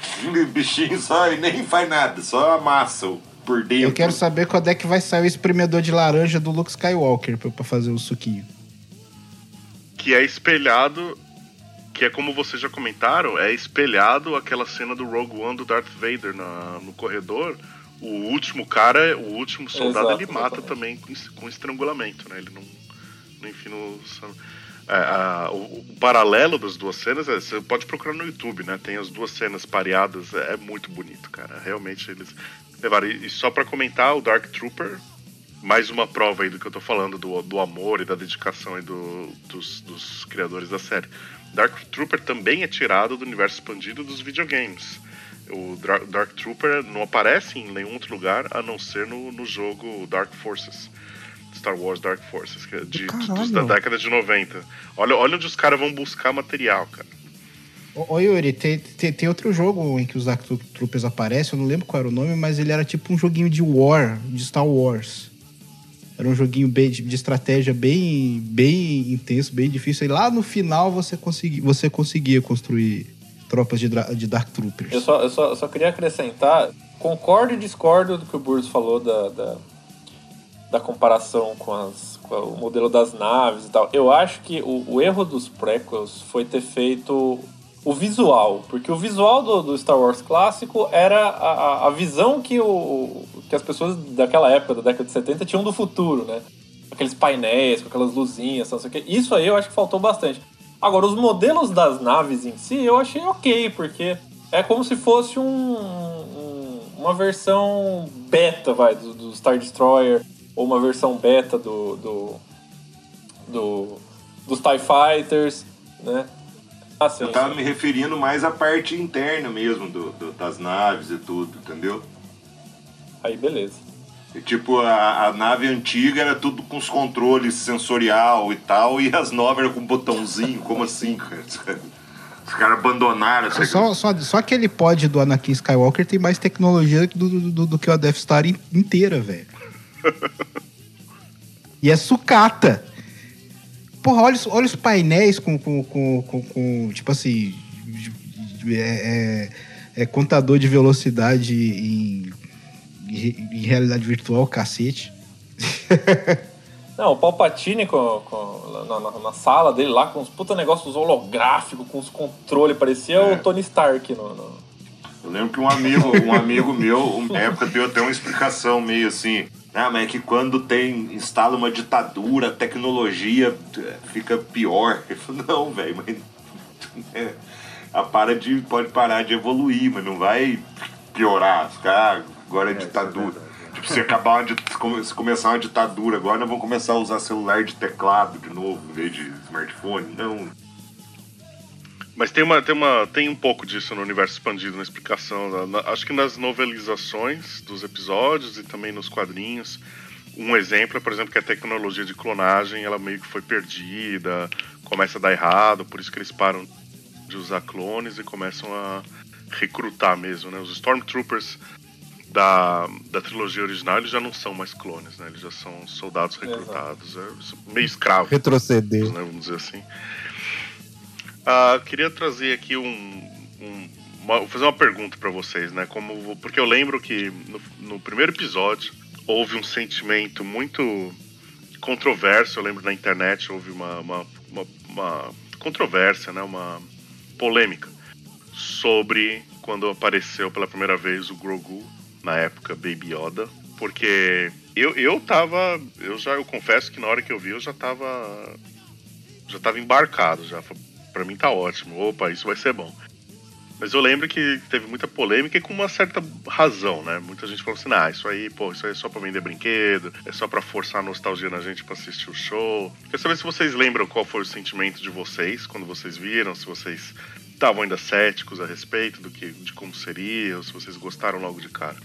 bichinho só nem faz nada, só amassa o- por dentro. Eu quero saber quando é que vai sair o espremedor de laranja do Luke Skywalker pra, pra fazer o suquinho. que é espelhado, que é como vocês já comentaram, é espelhado aquela cena do Rogue One do Darth Vader na- no corredor. O último cara, o último soldado, Exato, ele mata exatamente. também com, com estrangulamento, né? Ele não, não enfia no... É, a- o, o paralelo das duas cenas, é, você pode procurar no YouTube, né? Tem as duas cenas pareadas, é, é muito bonito, cara. Realmente eles levaram. E e só pra comentar, o Dark Trooper, mais uma prova aí do que eu tô falando, do, do amor e da dedicação aí do, dos, dos criadores da série. Dark Trooper também é tirado do universo expandido dos videogames. O Dark Trooper não aparece em nenhum outro lugar a não ser no, no jogo Dark Forces. Star Wars Dark Forces, que é de, dos- da década de 90. Olha, olha onde os caras vão buscar material, cara. Ô, ô, Yuri, tem, tem, tem outro jogo em que os Dark Tro- Troopers aparecem, eu não lembro qual era o nome, mas ele era tipo um joguinho de War, de Star Wars. Era um joguinho bem, de, de estratégia bem, bem intenso, bem difícil. E lá no final você, consegui, você conseguia construir tropas de, de Dark Troopers. Eu só, eu, só, eu só queria acrescentar, concordo e discordo do que o Burns falou da, da, da comparação com, as, com o modelo das naves e tal. Eu acho que o, o erro dos prequels foi ter feito o visual, porque o visual do, do Star Wars clássico era a, a- visão que, o, que as pessoas daquela época, da década de 70, tinham do futuro, né? Aqueles painéis com aquelas luzinhas, não sei o quê. Isso aí eu acho que faltou bastante. Agora, os modelos das naves em si, eu achei ok, porque é como se fosse um, um- uma versão beta, vai, do, do Star Destroyer, ou uma versão beta do, do, do dos TIE Fighters, né? Assim, Eu tava me referindo mais à parte interna mesmo do, do- das naves e tudo, entendeu? Aí, beleza. E, tipo, a, a nave antiga era tudo com os controles sensorial e tal, e as novas eram com botãozinho, como assim, cara? Os caras abandonaram essa Só, só, só aquele pod do Anakin Skywalker tem mais tecnologia do, do, do- do que a Death Star in- inteira, velho. e é sucata. Porra, olha, os- olha os painéis com, com, com, com- com, tipo assim, é, é- é contador de velocidade em, em- realidade virtual, cacete. Não, o Palpatine com, com- na, na- na sala dele lá, com uns puta negócios holográficos, com os controles, parecia É. o Tony Stark no. no- Eu lembro que um amigo, um amigo meu, na época, deu até uma explicação meio assim. Ah, mas é que quando tem, instala uma ditadura, a tecnologia eh, fica pior. Ele falou, não, velho, mas é, a para de, pode parar de evoluir, mas não vai piorar. Os caras, agora é, ditadura. tipo, se acabar uma, dit- se come- se começar uma ditadura, agora nós vamos começar a usar celular de teclado de novo, em vez de smartphone. Não, Mas tem, uma, tem, uma, tem um pouco disso no universo expandido na explicação. na- na- acho que nas novelizações dos episódios e também nos quadrinhos. Um exemplo é, por exemplo, que a tecnologia de clonagem ela meio que foi perdida, começa a dar errado, por isso que eles param de usar clones e começam a recrutar mesmo. Né? Os Stormtroopers da, da trilogia original eles já não são mais clones, né? eles já são soldados recrutados, é meio escravos Retroceder. né, vamos dizer assim. Ah, queria trazer aqui um, um- uma- vou fazer uma pergunta para vocês, né? Como porque eu lembro que no, no primeiro episódio houve um sentimento muito controverso. Eu lembro na internet houve uma, uma, uma- uma controvérsia, né? Uma polêmica sobre quando apareceu pela primeira vez o Grogu na época Baby Yoda, porque eu, eu tava, eu já eu confesso que na hora que eu vi eu já tava já tava embarcado já. Pra mim tá ótimo. Opa, isso vai ser bom. Mas eu lembro que teve muita polêmica e com uma certa razão, né? Muita gente falou assim: ah, isso aí, pô, isso aí é só pra vender brinquedo, é só pra forçar a nostalgia na gente pra assistir o show. Quer saber se vocês lembram qual foi o sentimento de vocês quando vocês viram, se vocês estavam ainda céticos a respeito do que, de como seria, ou se vocês gostaram logo de cara.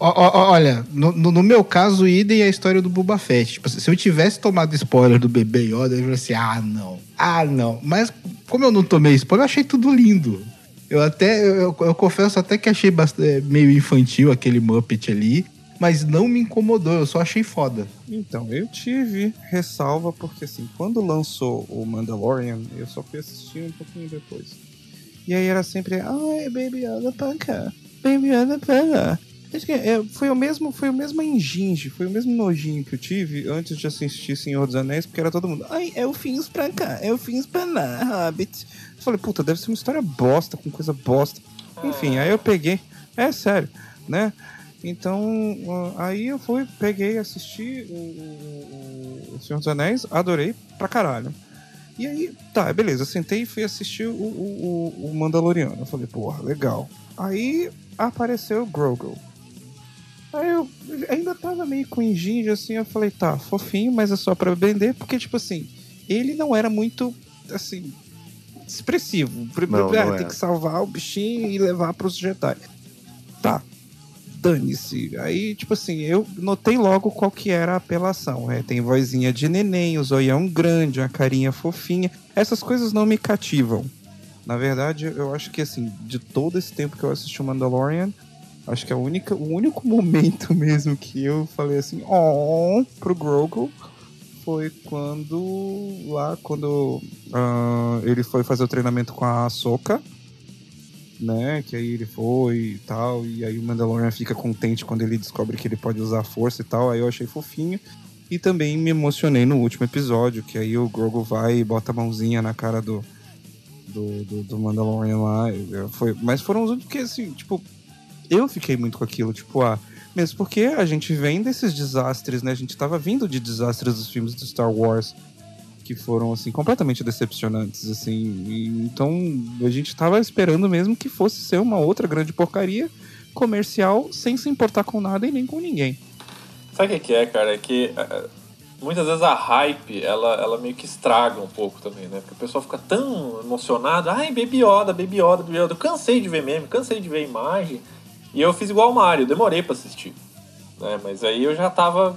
Olha, no, no- meu caso, idem é a história do Boba Fett. Tipo, se eu tivesse tomado spoiler do bebê Yoda, eu ia assim, ah, não, ah, não. Mas como eu não tomei spoiler, eu achei tudo lindo. Eu até, eu, eu- confesso até que achei bastante, meio infantil aquele Muppet ali, mas não me incomodou, eu só achei foda. Então, eu tive ressalva porque assim, quando lançou o Mandalorian, eu só fui assistir um pouquinho depois. E aí era sempre, ai, Baby Yoda pra cá, Baby Yoda. Acho que é, foi o mesmo, foi o mesmo enginge, foi o mesmo nojinho que eu tive antes de assistir Senhor dos Anéis, porque era todo mundo, ai, é o Fins pra cá, é o Fins pra lá, Hobbit. Eu falei, puta, deve ser uma história bosta, com coisa bosta. Enfim, aí eu peguei, é sério, né? Então, aí eu fui, peguei, assisti o, o, o Senhor dos Anéis, adorei pra caralho. E aí, tá, beleza, sentei e fui assistir o, o- o Mandaloriano. Eu falei, porra, legal. Aí apareceu o Grogu. Aí eu ainda tava meio com enginge, assim, eu falei, tá, fofinho, mas é só pra vender, porque, tipo assim, ele não era muito, assim, expressivo. Não, Ah, não tem era. que salvar o bichinho e levar pros Jedi. Tá, dane-se. Aí, tipo assim, eu notei logo qual que era a apelação. É, tem vozinha de neném, o zoião grande, uma carinha fofinha. Essas coisas não me cativam. Na verdade, eu acho que assim, de todo esse tempo que eu assisti o Mandalorian, acho que a única, o único momento mesmo que eu falei assim, oh, pro Grogu foi quando lá quando ah, ele foi fazer o treinamento com a Ahsoka né? Que aí ele foi e tal, e aí o Mandalorian fica contente quando ele descobre que ele pode usar a força e tal, aí eu achei fofinho. E também me emocionei no último episódio, que aí o Grogu vai e bota a mãozinha na cara do, do, do, do Mandalorian lá. Foi, mas foram os únicos que, assim, tipo, eu fiquei muito com aquilo, tipo, ah, mesmo porque a gente vem desses desastres, né? A gente tava vindo de desastres dos filmes do Star Wars que foram assim completamente decepcionantes assim e, então a gente tava esperando mesmo que fosse ser uma outra grande porcaria comercial sem se importar com nada e nem com ninguém Sabe o que, é, cara? É que é, muitas vezes a hype, ela, ela meio que estraga um pouco também, né? Porque o pessoal fica tão emocionado. Ai, Baby Yoda, Baby Yoda, Baby Yoda. Eu cansei de ver meme, cansei de ver imagem. E eu fiz igual o Mario, demorei pra assistir. Né? Mas aí eu já tava...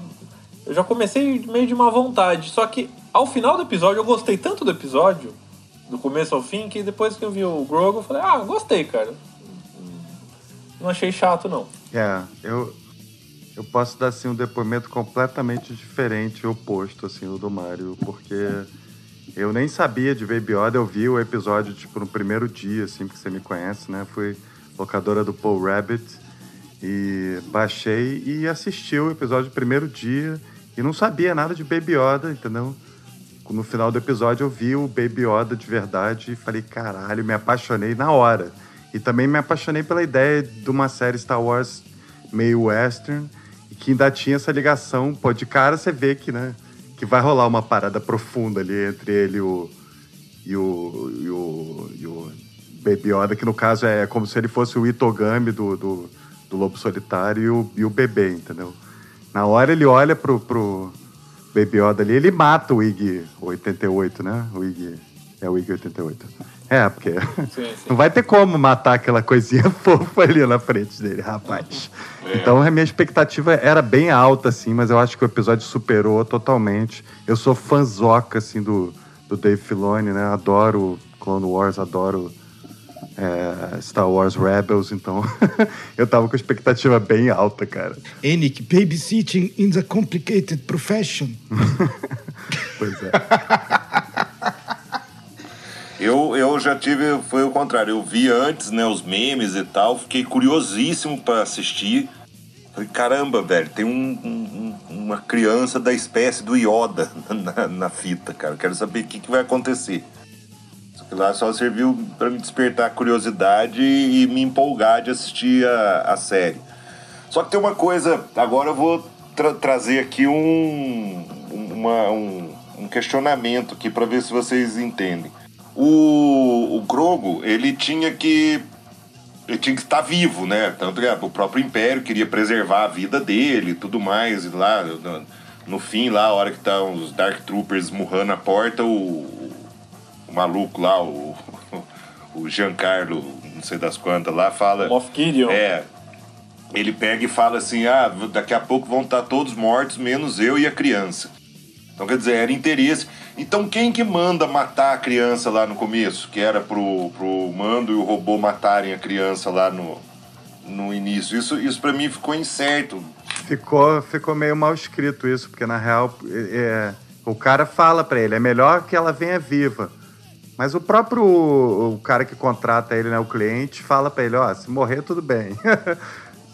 Eu já comecei meio de má vontade. Só que ao final do episódio, eu gostei tanto do episódio, do começo ao fim, que depois que eu vi o Grogu, eu falei, ah, gostei, cara. Não achei chato, não. É, eu, eu posso dar assim um depoimento completamente diferente, oposto assim o do Mário, porque eu nem sabia de Baby Yoda, eu vi o episódio tipo no primeiro dia, assim, porque você me conhece, né? Fui locadora do Paul Rabbit e baixei e assisti o episódio no primeiro dia e não sabia nada de Baby Yoda, entendeu? No final do episódio eu vi o Baby Yoda de verdade e falei, caralho, me apaixonei na hora. E também me apaixonei pela ideia de uma série Star Wars meio western e que ainda tinha essa ligação. Pô, de cara você vê que, né, que vai rolar uma parada profunda ali entre ele e o, e o, e o, e o Baby Yoda, que no caso é como se ele fosse o Itogami do, do, do Lobo Solitário e o, e o bebê, entendeu? Na hora ele olha pro, pro Baby Yoda ali, ele mata o Ig 88, né? O Ig. É o Ig 88. É, porque Sim, sim. não vai ter como matar aquela coisinha fofa ali na frente dele, rapaz. Então a minha expectativa era bem alta, assim, mas eu acho que o episódio superou totalmente. Eu sou fãzoca, assim, do, do Dave Filoni, né? Adoro Clone Wars, adoro é, Star Wars Rebels, então eu tava com expectativa bem alta, cara. Enic, babysitting in the complicated profession. Pois é. Eu, eu já tive, foi o contrário. Eu vi antes, né, os memes e tal, fiquei curiosíssimo pra assistir. Falei, caramba, velho, tem um- um- um- uma criança da espécie do Yoda na, na fita, cara. Quero saber o que, que vai acontecer. Lá só serviu pra me despertar curiosidade e me empolgar de assistir a, a série. Só que tem uma coisa, agora eu vou tra- trazer aqui um, uma- um, um questionamento aqui para ver se vocês entendem. O, o Grogo, ele tinha que ele tinha que estar vivo, né? Tanto que o próprio Império queria preservar a vida dele e tudo mais. E lá, no, no fim, lá, a hora que tá os Dark Troopers murrando a porta, o, o maluco lá, o, o Giancarlo, não sei das quantas lá, fala... Moff Gideon. É, ele pega e fala assim: ah, daqui a pouco vão estar todos mortos, menos eu e a criança. Então, quer dizer, era interesse. Então, quem que manda matar a criança lá no começo? Que era pro, pro Mando e o robô matarem a criança lá no, no início. Isso, isso para mim ficou incerto. Ficou, ficou meio mal escrito isso, porque na real é, o cara fala pra ele, é melhor que ela venha viva. Mas o próprio o cara que contrata ele, né, o cliente, fala pra ele, ó, se morrer tudo bem.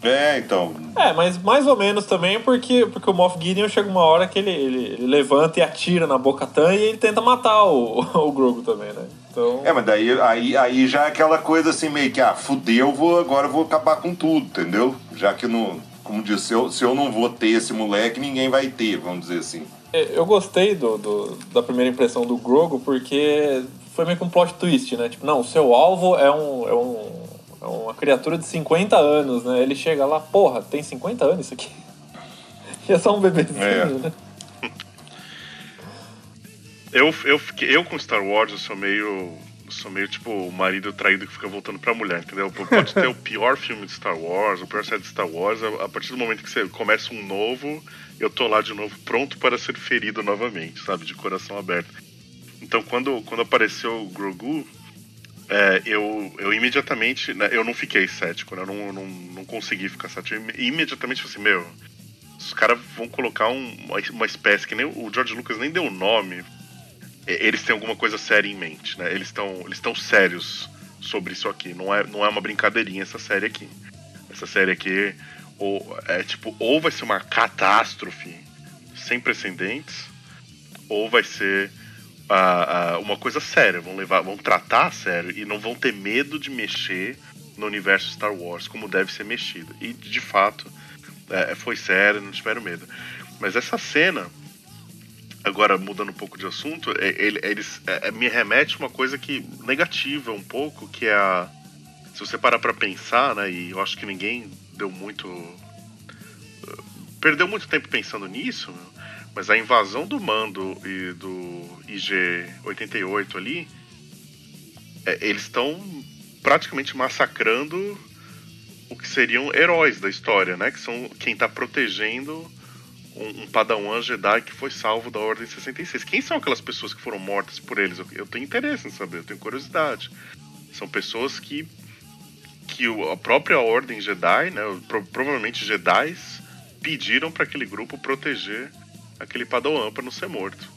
É, então. É, mas mais ou menos também porque, porque o Moff Gideon chega uma hora que ele, ele, ele levanta e atira na Bocatan e ele tenta matar o, o Grogu também, né? Então, É, mas daí aí, aí já é aquela coisa assim, meio que, ah, fudeu, vou, agora eu vou acabar com tudo, entendeu? Já que não. Como disse, se eu, se eu não vou ter esse moleque, ninguém vai ter, vamos dizer assim. é, eu gostei do, do- da primeira impressão do Grogu porque foi meio que um plot twist, né? Tipo, não, o seu alvo é um... É um é uma criatura de 50 anos, né? Ele chega lá, porra, tem 50 anos isso aqui? E é só um bebezinho, É. né? Eu, eu, fiquei- eu com Star Wars, eu sou meio. eu Sou meio tipo o marido traído que fica voltando pra mulher, entendeu? Pode ter o pior filme de Star Wars, o pior série de Star Wars, a, a partir do momento que você começa um novo, eu tô lá de novo pronto para ser ferido novamente, sabe? De coração aberto. Então quando, quando apareceu o Grogu, é, eu, eu imediatamente. né, eu não fiquei cético, né? Eu não, não, não consegui ficar cético. Eu imediatamente falei assim, meu, os caras vão colocar um- uma, espécie que nem o George Lucas nem deu o nome. Eles têm alguma coisa séria em mente, né? Eles estão eles sérios sobre isso aqui. Não é, não é uma brincadeirinha essa série aqui. Essa série aqui ou, é tipo, ou vai ser uma catástrofe sem precedentes, ou vai ser uma coisa séria. Vão levar, vão tratar a sério e não vão ter medo de mexer no universo Star Wars como deve ser mexido. E de fato é, foi sério, não tiveram medo. Mas essa cena, agora mudando um pouco de assunto, é, ele- eles é, é, me remete a uma coisa que negativa um pouco, que é a se você parar pra pensar, né, e eu acho que ninguém deu muito perdeu muito tempo pensando nisso, meu, mas a invasão do Mando e do IG-88 ali, é, eles estão praticamente massacrando o que seriam heróis da história, né? Que são quem tá protegendo um, um Padawan Jedi que foi salvo da Ordem 66. Quem são aquelas pessoas que foram mortas por eles? Eu, eu tenho interesse em saber, eu tenho curiosidade. São pessoas que que o- a própria Ordem Jedi, né, pro- provavelmente Jedis, pediram para aquele grupo proteger aquele Padawan para não ser morto.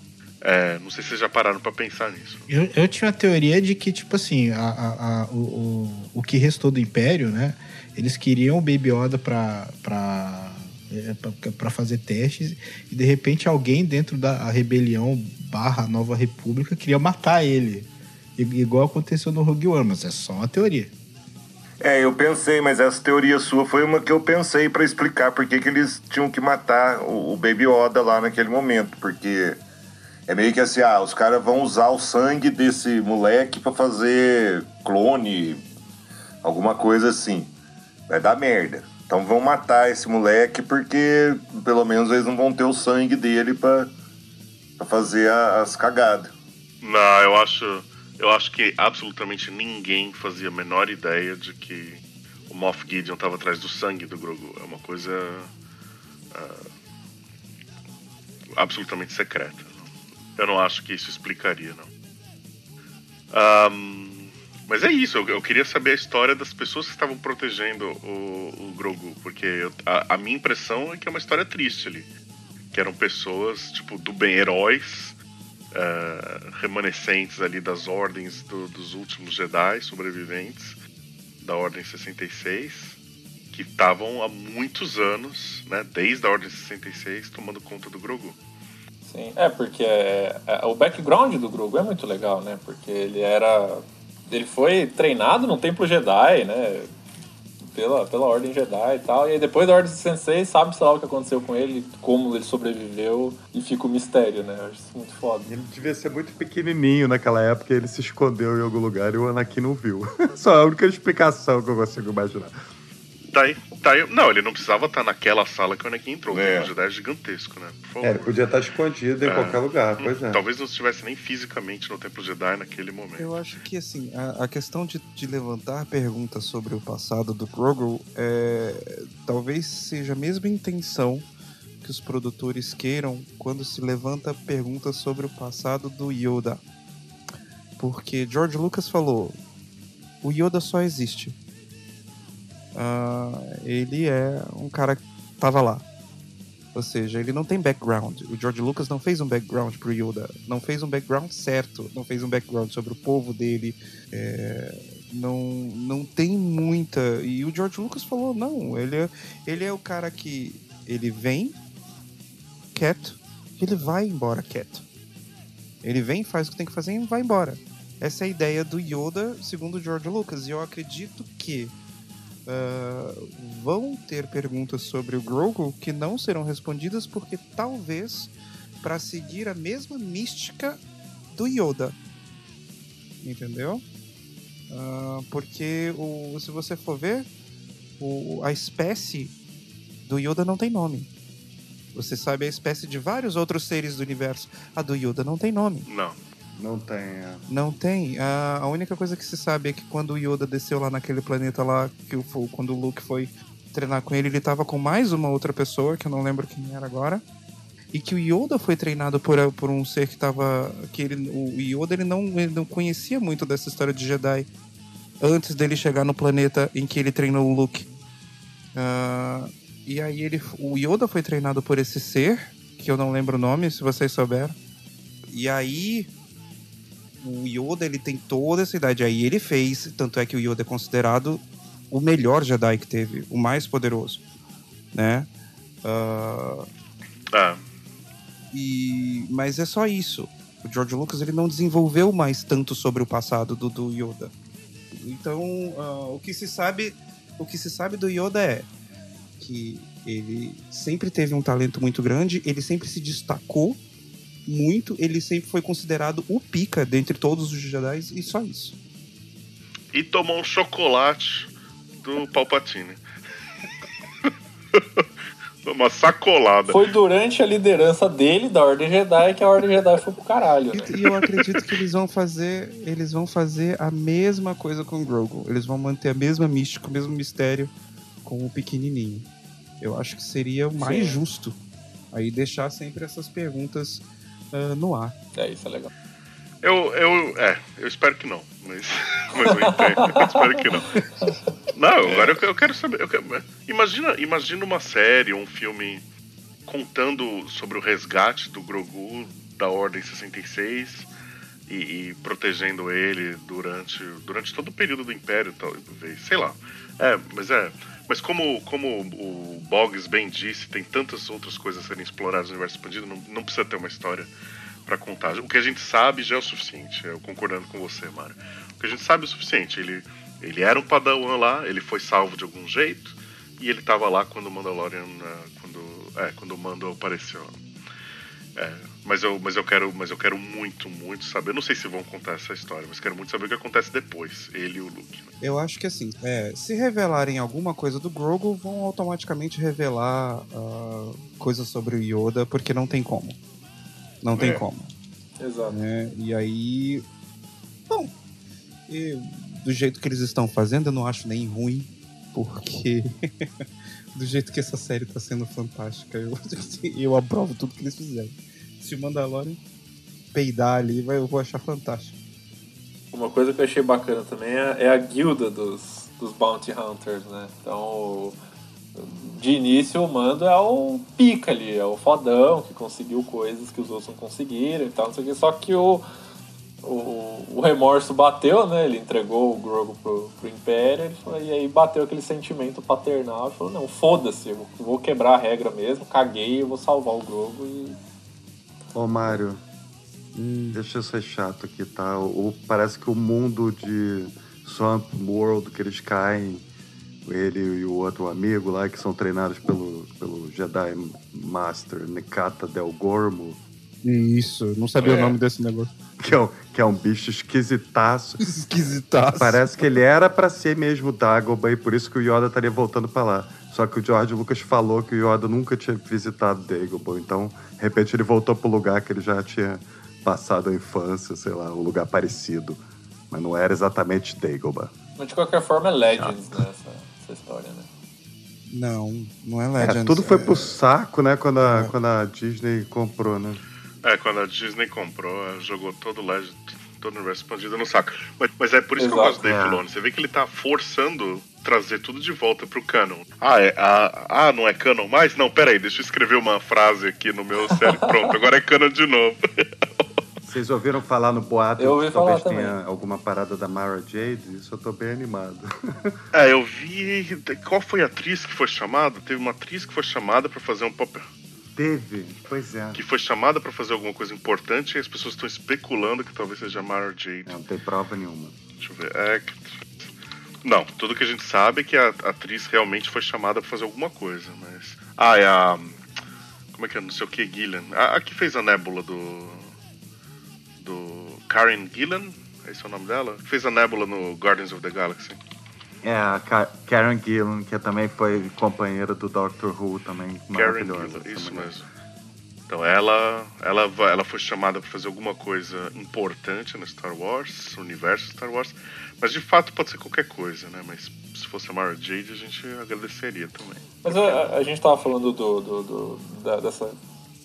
É, não sei se vocês já pararam para pensar nisso. Eu, eu tinha a teoria de que, tipo assim, a, a- a- o, o, que restou do Império, né? Eles queriam o Baby Yoda pra, pra, é, pra, pra fazer testes e de repente alguém dentro da rebelião barra Nova República queria matar ele. Igual aconteceu no Rogue One, mas é só uma teoria. É, eu pensei, mas essa teoria sua foi uma que eu pensei pra explicar por que que eles tinham que matar o, o Baby Yoda lá naquele momento, porque é meio que assim, ah, os caras vão usar o sangue desse moleque pra fazer clone, alguma coisa assim. Vai dar merda. Então vão matar esse moleque porque pelo menos eles não vão ter o sangue dele pra fazer a- as cagadas. Não, eu acho, eu acho que absolutamente ninguém fazia a menor ideia de que o Moff Gideon estava atrás do sangue do Grogu. É uma coisa ah, absolutamente secreta. Eu não acho que isso explicaria, não. Ahm, mas é isso, eu, eu queria saber a história das pessoas que estavam protegendo o, o Grogu, porque eu- a, a minha impressão é que é uma história triste ali. Que eram pessoas, tipo, do bem, heróis, eh, remanescentes ali das ordens do- dos últimos Jedi, sobreviventes da Ordem 66, que estavam há muitos anos, né, desde a Ordem 66, tomando conta do Grogu. Sim, é porque é, é, o background do Grogu é muito legal, né? Porque ele era. Ele foi treinado no Templo Jedi, né? Pela, pela Ordem Jedi e tal. E aí depois da Ordem 66, sabe-se lá o que aconteceu com ele, como ele sobreviveu, e fica o mistério, né? Eu acho isso muito foda. Ele devia ser muito pequenininho naquela época, ele se escondeu em algum lugar e o Anakin não viu. Só é a única explicação que eu consigo imaginar. Tá aí, tá aí. Não, ele não precisava estar naquela sala que o Anakin entrou. É. O Templo Jedi é gigantesco, né? Por favor. É, ele podia estar escondido em É. qualquer lugar, pois é. Talvez não estivesse nem fisicamente no Templo Jedi naquele momento. Eu acho que assim, a, a questão de, de levantar perguntas sobre o passado do Grogu é, talvez seja a mesma intenção que os produtores queiram quando se levanta perguntas sobre o passado do Yoda. Porque George Lucas falou: o Yoda só existe. Ah, ele é um cara que tava lá. Ou seja, ele não tem background. O George Lucas não fez um background pro Yoda. Não fez um background certo. Não fez um background sobre o povo dele. É, não, não tem muita. E o George Lucas falou: não, ele é, ele é o cara que. Ele vem quieto. Ele vai embora quieto. Ele vem, faz o que tem que fazer e vai embora. Essa é a ideia do Yoda, segundo o George Lucas. E eu acredito que ah, vão ter perguntas sobre o Grogu que não serão respondidas porque talvez para seguir a mesma mística do Yoda. Entendeu? Ah, porque o, se você for ver, o, a espécie do Yoda não tem nome. Você sabe a espécie de vários outros seres do universo. A do Yoda não tem nome. Não. Não tem. é. Não tem. A, a única coisa que se sabe é que quando o Yoda desceu lá naquele planeta lá, que o, quando o Luke foi treinar com ele, ele tava com mais uma outra pessoa, que eu não lembro quem era agora. E que o Yoda foi treinado por, por um ser que tava. Que ele, o Yoda ele não, ele não conhecia muito dessa história de Jedi antes dele chegar no planeta em que ele treinou o Luke. Ah, e aí ele, o Yoda foi treinado por esse ser, que eu não lembro o nome, se vocês souberam. E aí o Yoda ele tem toda essa idade. Aí ele fez, tanto é que o Yoda é considerado o melhor Jedi que teve, o mais poderoso, né? Ah, Ah, e mas é só isso. O George Lucas ele não desenvolveu mais tanto sobre o passado do, do Yoda. Então ah, o que se sabe, o que se sabe do Yoda é que ele sempre teve um talento muito grande, ele sempre se destacou muito, ele sempre foi considerado o pica dentre todos os Jedi e só isso. e tomou um chocolate do Palpatine. Uma sacolada. Foi durante a liderança dele, da Ordem Jedi, que a Ordem Jedi foi pro caralho, né? E, e eu acredito que eles vão fazer, eles vão fazer a mesma coisa com o Grogu. Eles vão manter a mesma mística, o mesmo mistério com o pequenininho. Eu acho que seria o mais Sim. justo. Aí deixar sempre essas perguntas ah, no ar. É, isso é legal. Eu, eu, é, eu espero que não, mas, mas eu entendo, eu espero que não. Não, agora eu, eu quero saber. eu quero- imagina, imagina uma série, um filme contando sobre o resgate do Grogu da Ordem 66 e, e protegendo ele durante, durante todo o período do Império, talvez, sei lá. É, mas é. Mas como, como o Boggs bem disse, tem tantas outras coisas a serem exploradas no universo expandido, não, não precisa ter uma história pra contar. O que a gente sabe já é o suficiente. Eu concordando com você, Mário. O que a gente sabe é o suficiente. Ele, ele era um padawan lá, ele foi salvo de algum jeito, e ele tava lá quando o Mandalorian. eh, Quando, é, quando o Mando apareceu. É, mas eu, mas eu quero, mas eu quero muito, muito saber. Eu não sei se vão contar essa história, mas quero muito saber o que acontece depois, ele e o Luke. né? Eu acho que assim, é, se revelarem alguma coisa do Grogu, vão automaticamente revelar ah, coisas sobre o Yoda, porque não tem como. Não tem É. como. Exato. né? E aí. Bom, e do jeito que eles estão fazendo, eu não acho nem ruim, porque do jeito que essa série tá sendo fantástica, eu, eu aprovo tudo que eles fizeram. Se o Mandalorian peidar ali, vai- eu vou achar fantástico. Uma coisa que eu achei bacana também é, é a guilda dos, dos Bounty Hunters, né? Então, o- de início, o Mando é o pica ali, é o fodão que conseguiu coisas que os outros não conseguiram e tal, não sei o que. Só que o, o, o remorso bateu, né? Ele entregou o Grogu pro, pro Império ele falou- e aí bateu aquele sentimento paternal e falou, não, foda-se, eu vou quebrar a regra mesmo, caguei, eu vou salvar o Grogu e Ô, Mário, deixa eu ser chato aqui, tá? O, parece que o mundo de Swamp World que eles caem, ele e o outro amigo lá, que são treinados pelo, pelo Jedi Master Nekata Del Gormo, Isso, não sabia É. o nome desse negócio. que é, um, que é um bicho esquisitaço. Esquisitaço. Parece que ele era pra ser mesmo Dagobah e por isso que o Yoda estaria voltando pra lá. Só que o George Lucas falou que o Yoda nunca tinha visitado Dagobah, então, de repente, ele voltou pro lugar que ele já tinha passado a infância, sei lá, um lugar parecido. Mas não era exatamente Dagobah. Mas de qualquer forma é Legends, né? Essa, essa história, né? Não, não é É, Legends. tudo foi é- pro saco, né, quando a, É. quando a Disney comprou, né? É, quando a Disney comprou, ela jogou todo o Legend, todo o universo expandido no saco. Mas, mas é por isso que eu Exato. gosto do Dave É. Filoni. Você vê que ele tá forçando trazer tudo de volta pro canon. Ah, é, ah, ah, não é canon mais? Não, peraí, deixa eu escrever uma frase aqui no meu série. Pronto, agora é canon de novo. Vocês ouviram falar no boato Eu ouvi que talvez tenha alguma parada da Mara Jade? Isso eu tô bem animado. é, eu vi. Qual foi a atriz que foi chamada? Teve uma atriz que foi chamada pra fazer um papel. Teve, pois é. Que foi chamada pra fazer alguma coisa importante e as pessoas estão especulando que talvez seja a Mara Jade. Não tem prova nenhuma. Deixa eu ver. É, que- Não, tudo que a gente sabe é que a atriz realmente foi chamada pra fazer alguma coisa, mas. Ah, é a. Como é que é? Não sei o que, Gillian. A, a que fez a nébula do. Do. Karen Gillan? Esse é o nome dela? Fez a nébula no Guardians of the Galaxy. É, a Ka- Karen Gillan, que também foi companheira do Doctor Who, também Karen. Gillan, isso mesmo. Então ela, ela, ela foi chamada pra fazer alguma coisa importante no Star Wars, no universo Star Wars. Mas de fato pode ser qualquer coisa, né? Mas se fosse a Mara Jade, a gente agradeceria também. Mas a, a- gente tava falando do, do- do- da- dessa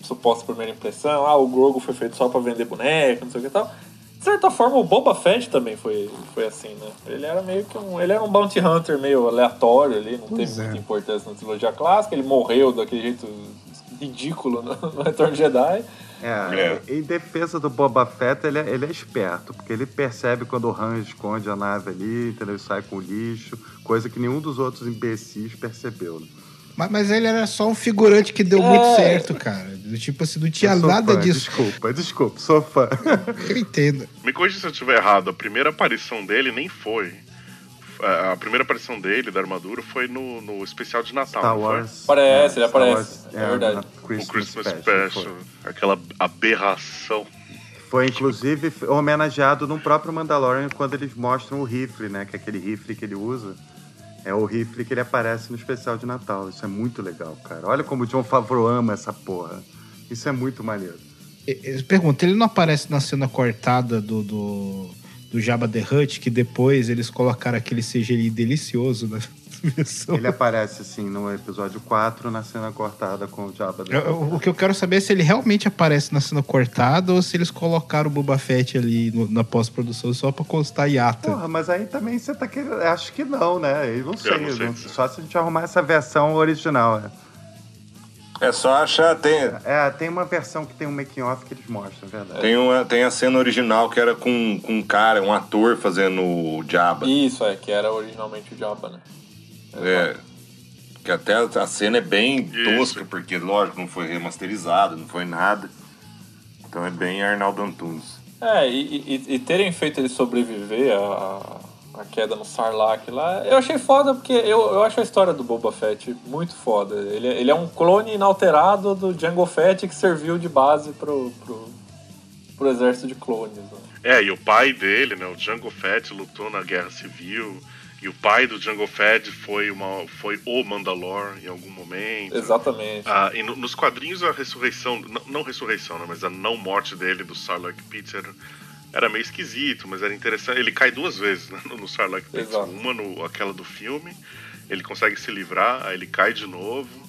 suposta primeira impressão. Ah, o Grogu foi feito só pra vender boneco, não sei o que e tal. De certa forma, o Boba Fett também foi, foi assim, né? Ele era meio que um. Ele era um bounty hunter meio aleatório ali, não Pois teve é. muita importância na trilogia clássica. Ele morreu daquele jeito ridículo no, no Retorno de Jedi. É, em defesa do Boba Fett, ele é, ele é esperto, porque ele percebe quando o Han esconde a nave ali, entendeu? E sai com o lixo, coisa que nenhum dos outros imbecis percebeu. Né? Mas, mas ele era só um figurante que deu É. muito certo, cara. Do Tipo assim, não tinha nada fã, disso. Desculpa, desculpa, sou fã. Eu entendo. Me corrija se eu estiver errado, a primeira aparição dele nem foi. A primeira aparição dele, da armadura, foi no, no especial de Natal. Star foi? Wars. Aparece, ele Star aparece, Wars, é verdade. na O Christmas, Christmas Special. Special. Aquela aberração. Foi, inclusive homenageado no próprio Mandalorian quando eles mostram o rifle, né? Que é aquele rifle que ele usa. É o rifle que ele aparece no especial de Natal. Isso é muito legal, cara. Olha como o John Favreau ama essa porra. Isso é muito maneiro. Eu pergunto, ele não aparece na cena cortada do, do, do Jabba the Hutt, que depois eles colocaram aquele CGI delicioso na versão. Ele aparece, assim, no episódio 4, na cena cortada com o Jabba. the Eu- Hutt. eu- O que eu quero saber é se ele realmente aparece na cena cortada ou se eles colocaram o Boba Fett ali no- na pós-produção só pra constar hiata. Porra, mas aí também você tá querendo. Acho que não, né? Eu não sei. não sei dizer. Só se a gente arrumar essa versão original. né? É só achar, tem, É, tem uma versão que tem um making-off que eles mostram, é verdade. tem, uma, tem a cena original que era com, com um cara, um ator fazendo o Jabba. Isso, é, que era originalmente o Jabba, né? É. Que até a a cena é bem Isso. tosca, porque, lógico, não foi remasterizado, não foi nada. Então é bem Arnaldo Antunes. É, e, e- e terem feito ele sobreviver à, à queda no Sarlacc lá, eu achei foda porque eu, eu acho a história do Boba Fett muito foda. Ele, ele é um clone inalterado do Jango Fett que serviu de base pro, pro, pro exército de clones. né? É, e o pai dele, né, o Django Fett, lutou na Guerra Civil. E o pai do Django Fett foi, uma, foi o Mandalor em algum momento. Exatamente. Ah, e no- nos quadrinhos a ressurreição, não, não ressurreição, né, mas a não morte dele do Sarlacc Pit era, meio esquisito, mas era interessante. Ele cai duas vezes né, no, no Sarlacc Pit. Exato. Uma no aquela do filme, ele consegue se livrar, aí ele cai de novo.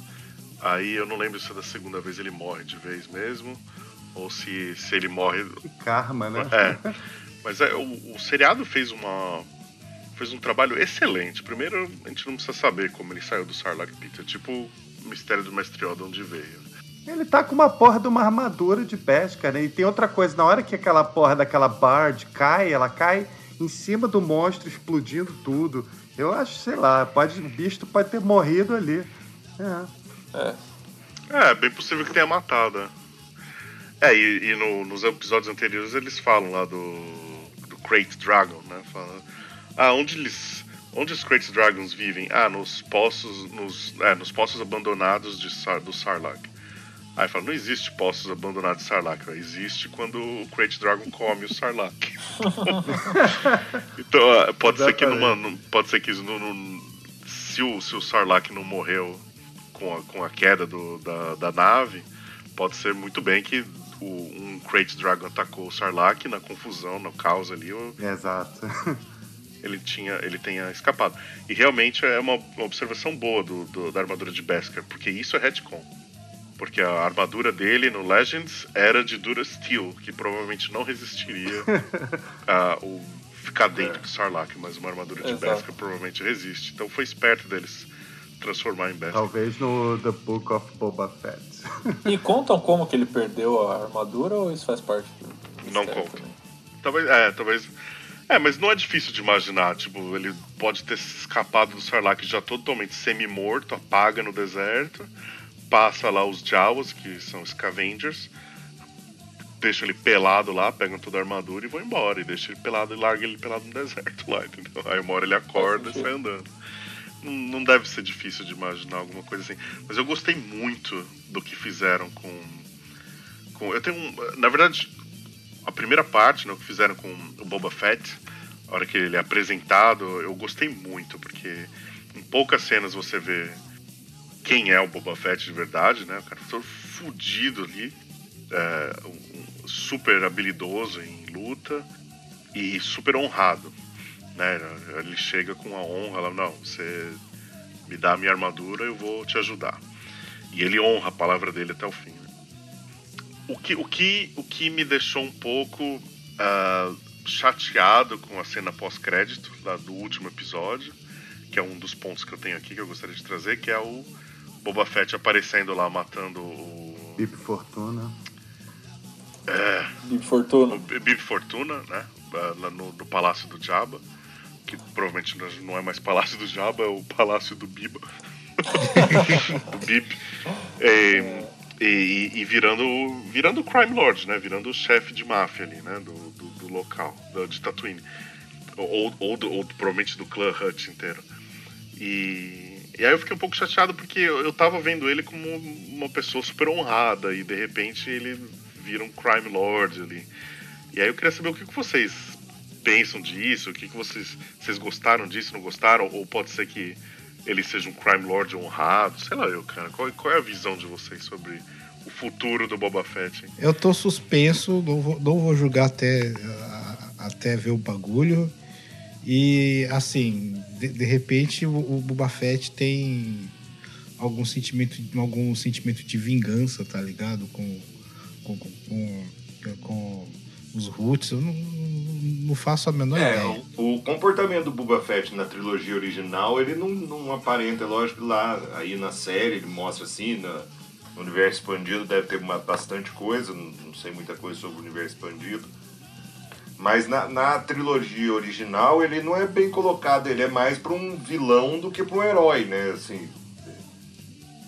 Aí eu não lembro se da segunda vez ele morre de vez mesmo, ou se, se ele morre karma, né? é. Mas é, o, o seriado fez uma. fez um trabalho excelente. Primeiro, a gente não precisa saber como ele saiu do Sarlacc Pit. É tipo o mistério do Mestre Yoda onde veio. Ele tá com uma porra de uma armadura de pesca, né? E tem outra coisa, na hora que aquela porra daquela Bard cai, ela cai em cima do monstro, explodindo tudo. Eu acho, sei lá, pode, o bicho pode ter morrido ali. É. É, bem possível que tenha matado. é. É, e, e no- nos episódios anteriores eles falam lá do, do Crate Dragon, né? Falam, ah, onde eles. Onde os Crate Dragons vivem? Ah, nos poços. Nos, é, nos poços abandonados de Sar, do Sarlacc. Aí fala, não existe poços abandonados de Sarlacc, né? existe quando o Crate Dragon come o Sarlacc. então, pode ser que numa, num- pode ser que não- não- se o, se o Sarlacc não morreu com a, com a queda do- da, da nave, pode ser muito bem que o, um Crate Dragon atacou o Sarlacc na confusão, no caos ali, Exato. ele tinha ele tenha escapado. E realmente é uma, uma observação boa do, do- da armadura de Beskar, porque isso é retcon. Porque a armadura dele no Legends era de Dura Steel, que provavelmente não resistiria a o ficar dentro do Sarlacc, mas uma armadura de. Beskar provavelmente resiste. Então foi esperto deles transformar em Beskar. Talvez no The Book of Boba Fett. E contam como que ele perdeu a armadura ou isso faz parte do Não mistério conta. também? Talvez, é, talvez. É, mas não é difícil de imaginar. Tipo, ele pode ter escapado do Sarlacc já totalmente semi-morto, apaga no deserto, passa lá os Jawas, que são Scavengers, deixa ele pelado lá, pegam toda a armadura e vão embora. E deixa ele pelado e larga ele pelado no deserto lá, entendeu? Aí uma hora ele acorda e sai andando. Não, não deve ser difícil de imaginar alguma coisa assim. Mas eu gostei muito do que fizeram com. com eu tenho um. Na verdade, a primeira parte, né, o que fizeram com o Boba Fett, a hora que ele é apresentado, eu gostei muito, porque em poucas cenas você vê quem é o Boba Fett de verdade, né? O cara todo fudido ali, é, um- super habilidoso em luta e super honrado, né? Ele chega com a honra não, você me dá a minha armadura, eu vou te ajudar. E ele honra a palavra dele até o fim. né? O que, o que, o que me deixou um pouco ah, chateado com a cena pós-crédito do último episódio, que é um dos pontos que eu tenho aqui que eu gostaria de trazer, que é o Boba Fett aparecendo lá matando o, Bip Fortuna. Bib Fortuna. o Bib Fortuna, né? ah, Lá no, no Palácio do Jabba, que provavelmente não é mais Palácio do Jabba, é o Palácio do Biba. do Bib. É, e, e- e virando, virando o Crime Lord, né? Virando o chefe de máfia ali, né? Do, do, do local, do, de Tatooine. Ou, ou, ou provavelmente do clã Hut inteiro. E, e aí eu fiquei um pouco chateado porque eu, tava vendo ele como uma pessoa super honrada e de repente ele vira um crime lord ali. E aí eu queria saber o que, que vocês pensam disso, o que, que vocês, vocês gostaram disso, não gostaram, ou pode ser que ele seja um crime lord honrado, sei lá eu, cara. Qual, qual é a visão de vocês sobre o futuro do Boba Fett? Eu tô suspenso, não vou, não vou julgar até até ver o bagulho. E assim, de, de repente o, o Boba Fett tem algum sentimento, algum sentimento de vingança, tá ligado? Com, com, com, com, os Roots. Eu não, não faço a menor É, ideia. o, o comportamento do Boba Fett na trilogia original, ele não, não aparenta, é lógico que lá, aí na série, ele mostra assim, na- no universo expandido deve ter uma- bastante coisa, não, não sei muita coisa sobre o universo expandido. Mas na, na trilogia original, ele não é bem colocado, ele é mais para um vilão do que para um herói, né? Assim,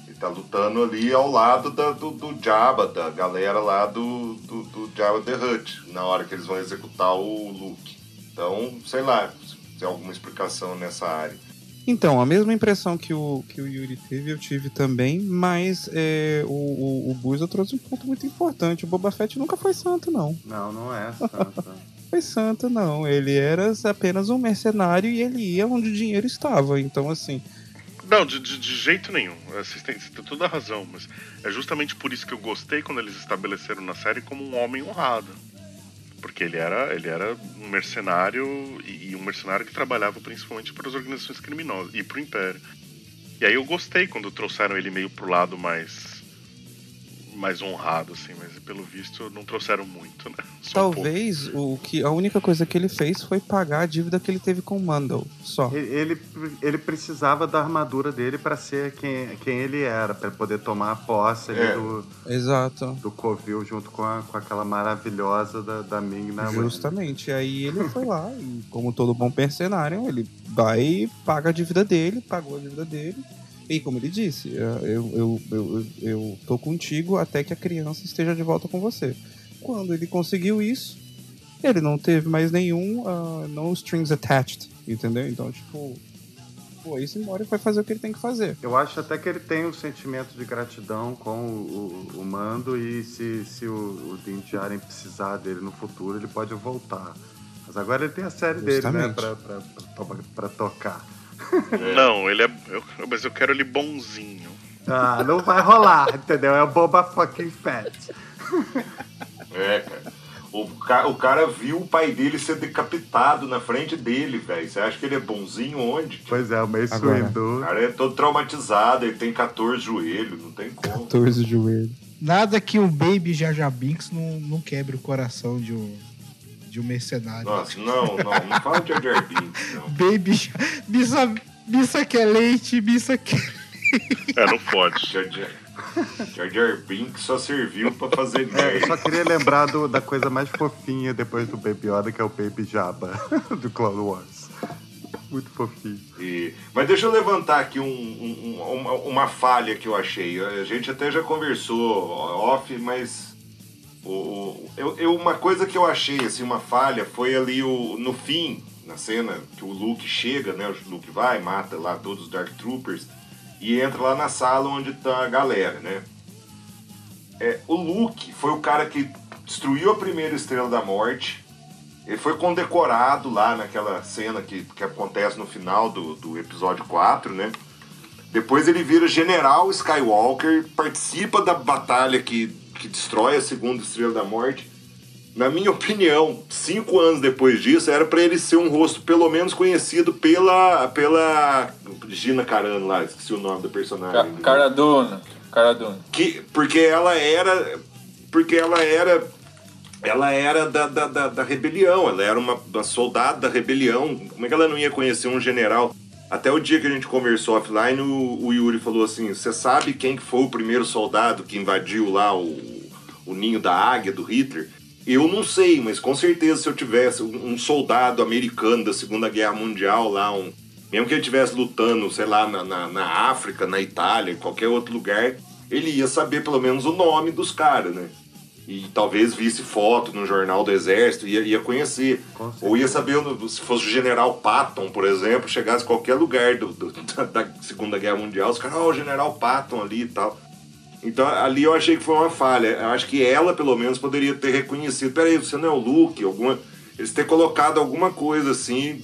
ele tá lutando ali ao lado da- do, do Jabba, da galera lá do, do, do Jabba the Hutt, na hora que eles vão executar o Luke. Então, sei lá, se tem alguma explicação nessa área. Então, a mesma impressão que o, que o Yuri teve, eu tive também, mas é, o, o, o Buza trouxe um ponto muito importante. O Boba Fett nunca foi santo, não. Não, não é santa. Foi santo, não. Ele era apenas um mercenário e ele ia onde o dinheiro estava. Então, assim, Não, de, de- de jeito nenhum. Vocês têm, vocês têm toda a razão, mas é justamente por isso que eu gostei quando eles estabeleceram na série como um homem honrado. Porque ele era, ele era um mercenário e, e um mercenário que trabalhava principalmente para as organizações criminosas e para o Império. E aí eu gostei quando trouxeram ele meio pro lado mais mais honrado, assim, mas pelo visto não trouxeram muito, né? Só um talvez o que a única coisa que ele fez foi pagar a dívida que ele teve com o Mandel. Só. Ele, ele, precisava da armadura dele para ser quem, quem ele era, para poder tomar a posse ali É. do, Exato. do Covil junto com, a, com aquela maravilhosa da, da Ming na Justamente. Aí ele foi lá e, como todo bom mercenário, ele vai e paga a dívida dele, pagou a dívida dele. E como ele disse, eu, eu, eu, eu, eu tô contigo até que a criança esteja de volta com você. Quando ele conseguiu isso, ele não teve mais nenhum ah, no strings attached, entendeu? Então, tipo, foi-se embora e foi fazer o que ele tem que fazer. Eu acho até que ele tem um sentimento de gratidão com o, o- o Mando e se, se o, o precisar dele no futuro, ele pode voltar. Mas agora ele tem a série dele, né, Justamente. pra, pra, pra, pra tocar. Não, ele é. eu- mas eu quero ele bonzinho. Ah, não vai rolar, entendeu? É o Boba fucking Fett. É, cara. O, ca- o cara viu o pai dele ser decapitado na frente dele, velho. Você acha que ele é bonzinho onde? Pois é, o Mace Agora. O Windu. cara é todo traumatizado, ele tem 14 joelhos, não tem como. 14 joelhos. Nada que um Baby Jar Binks não, não quebre o coração de um, de um mercenário. Nossa, não, não, não fala de Jar Binks, não. Baby. Missa, missa que é leite, missa que... É, não pode. Jar Binks só serviu pra fazer É, eu merda. só queria lembrar do- da coisa mais fofinha depois do Baby Yoda, que é o Baby Jabba do Clone Wars. Muito fofinho. E- mas deixa eu levantar aqui um- um- uma, uma falha que eu achei. A gente até já conversou off, mas o, eu, eu- uma coisa que eu achei, assim, uma falha, foi ali o, no fim, na cena que o Luke chega, né? O Luke vai, mata lá todos os Dark Troopers e entra lá na sala onde tá a galera, né? É, o Luke foi o cara que destruiu a primeira Estrela da Morte. Ele foi condecorado lá naquela cena que, que acontece no final do, do episódio 4, né? Depois ele vira General Skywalker, participa da batalha que, que destrói a segunda Estrela da Morte. Na minha opinião, cinco anos depois disso, era pra ele ser um rosto pelo menos conhecido pela, pela Gina Carano lá, esqueci o nome da personagem. Ca- Cara Duna. Cara Duna. que porque ela era porque ela era ela era da, da, da, da rebelião ela era uma, uma soldado da rebelião como é que ela não ia conhecer um general até o dia que a gente conversou offline o, o Yuri falou assim você sabe quem que foi o primeiro soldado que invadiu lá o, o ninho da águia do Hitler eu não sei, mas com certeza se eu tivesse um um soldado americano da Segunda Guerra Mundial lá, um, mesmo que ele estivesse lutando, sei lá, na, na, na África, na Itália, em qualquer outro lugar, ele ia saber pelo menos o nome dos caras, né? E talvez visse foto no jornal do Exército, ia, ia conhecer. Ou ia saber se fosse o General Patton, por exemplo, chegasse em qualquer lugar do, do- da, da Segunda Guerra Mundial, os caras, ó, o General Patton ali e tal. Então ali eu achei que foi uma falha. Eu acho que ela, pelo menos, poderia ter reconhecido. Peraí, você não é o Luke? Alguma... Eles ter colocado alguma coisa assim.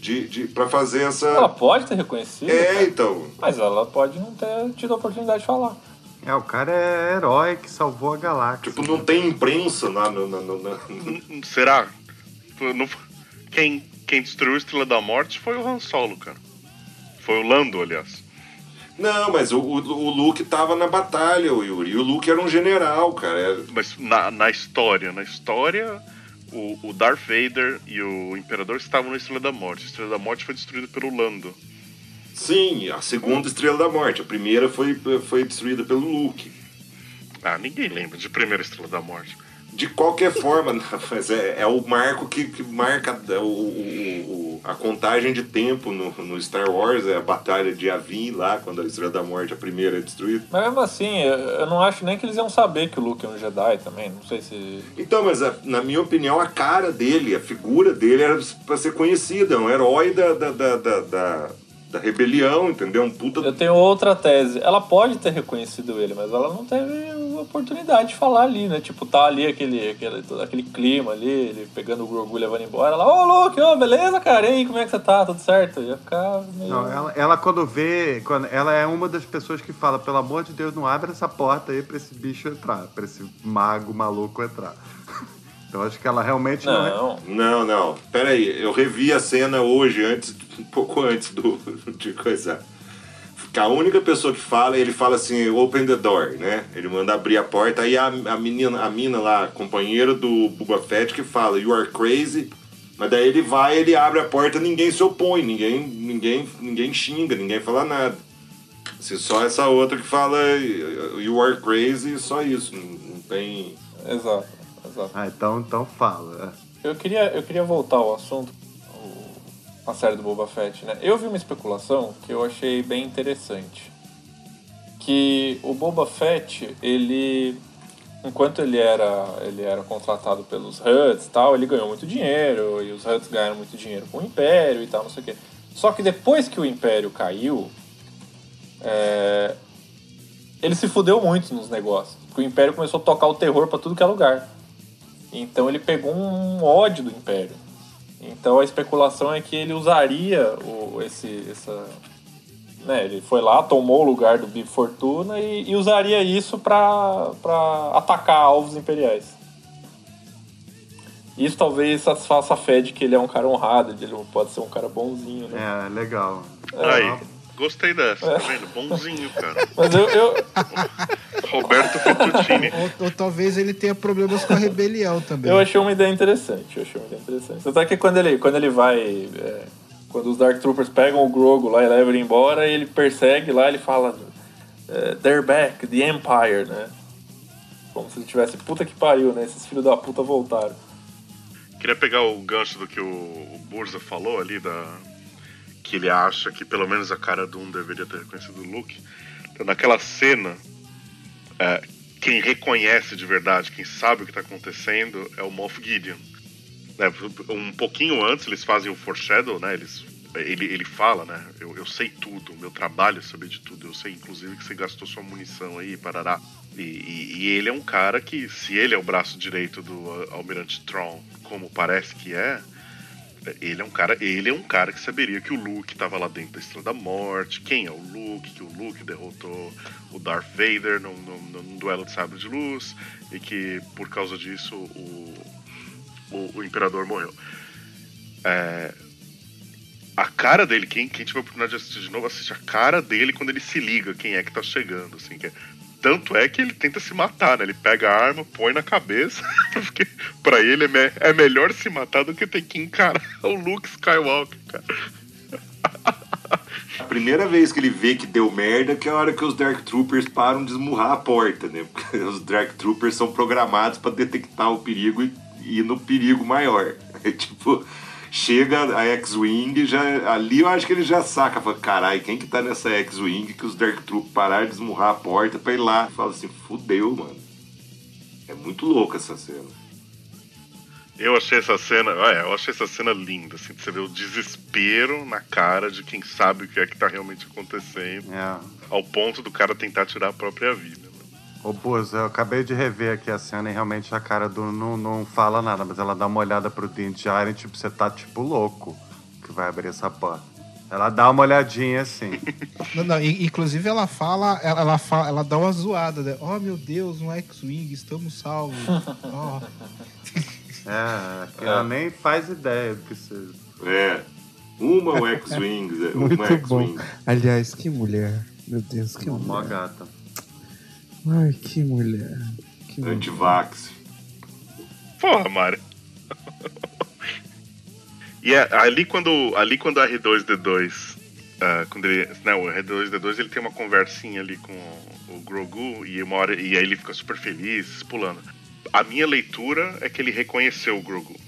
De, de, pra fazer Ela essa. pode ter reconhecido, É, então. mas ela pode não ter tido a oportunidade de falar. É, o cara é herói que salvou a galáxia. Tipo, não tem imprensa na. na, na, na- Hum, Será? Não- Quem, quem destruiu a Estrela da Morte foi o Han Solo, cara. Foi o Lando, aliás. Não, mas o, o, o Luke tava na batalha, o Yuri. E o Luke era um general, cara. Era- Mas na, na história, na história, o, o Darth Vader e o Imperador estavam na Estrela da Morte. A Estrela da Morte foi destruída pelo Lando. Sim, a segunda Estrela da Morte. A primeira foi, foi destruída pelo Luke. Ah, ninguém lembra de primeira Estrela da Morte. De qualquer forma, mas é, é o marco que, que marca o, o- o- a contagem de tempo no, no Star Wars, é a batalha de Yavin lá, quando a Estrela da Morte, a primeira, é destruída. Mas mesmo assim, eu eu não acho nem que eles iam saber que o Luke é um Jedi também. Não sei se. Então, mas a- na minha opinião, a cara dele, a figura dele era pra ser conhecida, um herói da, da, da, da, da- rebelião, entendeu? Um puta. Eu tenho outra tese. Ela pode ter reconhecido ele, mas ela não teve oportunidade de falar ali, né? Tipo, tá ali aquele, aquele, todo aquele clima ali, ele pegando o Grogu e levando embora. Ela, ô Luke, ô, beleza, cara? E aí, como é que você tá? Tudo certo? Ia ficar meio. Não, ela, ela quando vê, quando, ela é uma das pessoas que fala, pelo amor de Deus, não abre essa porta aí pra esse bicho entrar, pra esse mago maluco entrar. Então acho que ela realmente não, é. Não. Não, não. Pera aí, eu revi a cena hoje, antes, um pouco antes do, de coisa. Que a única pessoa que fala, ele fala assim, open the door, né? Ele manda abrir a porta, aí a, a menina, a mina lá, companheira do Boba Fett, que fala, you are crazy. Mas daí ele vai, ele abre a porta, ninguém se opõe, ninguém, ninguém, ninguém xinga, ninguém fala nada. Se só essa outra que fala you are crazy, só isso, não, não tem. Exato, exato. Ah, então, então fala. é. Eu queria, eu queria voltar ao assunto, a série do Boba Fett, né? Eu vi uma especulação que eu achei bem interessante. Que o Boba Fett, ele. Enquanto ele era, ele era contratado pelos Huts e tal, ele ganhou muito dinheiro, e os Huts ganharam muito dinheiro com o Império e tal, não sei o quê. Só que depois que o Império caiu, é, ele se fudeu muito nos negócios. Porque o Império começou a tocar o terror pra tudo que é lugar. Então ele pegou um ódio do Império. Então a especulação é que ele usaria o, esse, essa, né, ele foi lá, tomou o lugar do Bib Fortuna e, e usaria isso pra pra atacar alvos imperiais. Isso talvez satisfaça a fé de que ele é um cara honrado, de ele pode ser um cara bonzinho, né? É, legal. Aí, gostei dessa, tá vendo? Bonzinho, cara. Mas eu, eu, Roberto Fettuccine. Ou, ou talvez ele tenha problemas com a rebelião também. Eu achei uma ideia interessante, eu achei uma ideia interessante. Tanto é que quando ele, quando ele vai. é, quando os Dark Troopers pegam o Grogu lá e levam ele embora, ele persegue lá, ele fala. é, They're back, the Empire, né? Como se ele tivesse puta que pariu, né? Esses filhos da puta voltaram. Queria pegar o gancho do que o, o Burza falou ali, da, que ele acha que pelo menos a cara do um deveria ter reconhecido o Luke. Então, naquela cena, é, quem reconhece de verdade, quem sabe o que está acontecendo, é o Moff Gideon. Né, um pouquinho antes eles fazem o foreshadow, né? Eles, ele, ele fala, né? Eu, eu sei tudo, meu trabalho é saber de tudo. Eu sei, inclusive, que você gastou sua munição aí, parará. E, e- e ele é um cara que, se ele é o braço direito do Almirante Tron, como parece que é, ele é um cara, ele é um cara que saberia que o Luke estava lá dentro da Estrela da Morte, quem é o Luke, que o Luke derrotou o Darth Vader num, num- num duelo de sabre de luz e que por causa disso o, o, o Imperador morreu. É, a cara dele, quem, quem tiver a oportunidade de assistir de novo, assiste a cara dele quando ele se liga quem é que tá chegando, assim, que é- tanto é que ele tenta se matar, né? Ele pega a arma, põe na cabeça, porque pra ele é, me- é melhor se matar do que ter que encarar o Luke Skywalker, cara. A primeira vez que ele vê que deu merda que é a hora que os Dark Troopers param de esmurrar a porta, né? Porque os Dark Troopers são programados pra detectar o perigo e ir no perigo maior. É tipo, chega a X-Wing, já, ali eu acho que ele já saca, fala, caralho, quem que tá nessa X-Wing que os Dark Troopers pararam de esmurrar a porta pra ir lá? Fala assim, fudeu, mano. É muito louco essa cena. Eu achei essa cena, é, eu achei essa cena linda, assim, de você ver o desespero na cara de quem sabe o que é que tá realmente acontecendo, É. ao ponto do cara tentar tirar a própria vida. Ô, Buz, eu acabei de rever aqui a cena e realmente a cara do não, não fala nada, mas ela dá uma olhada pro Din Djarin, tipo, você tá tipo louco que vai abrir essa porta. Ela dá uma olhadinha assim. Não, não, inclusive ela fala, ela, ela, fala, ela dá uma zoada, né? Oh meu Deus, um X-Wing, estamos salvos. Oh. É, ela nem faz ideia do que seja. É. Uma é o X-Wings, é, Muito uma bom. X-Wing. Aliás, que mulher. Meu Deus, que Uma mulher. gata. Ai, que mulher. Que. Antivax. Porra, Mário. e é, ali quando ali quando a R2D2 ah, quando ele, não, o R2D2 ele tem uma conversinha ali com o, o Grogu e uma hora e aí ele fica super feliz pulando. A minha leitura é que ele reconheceu o Grogu.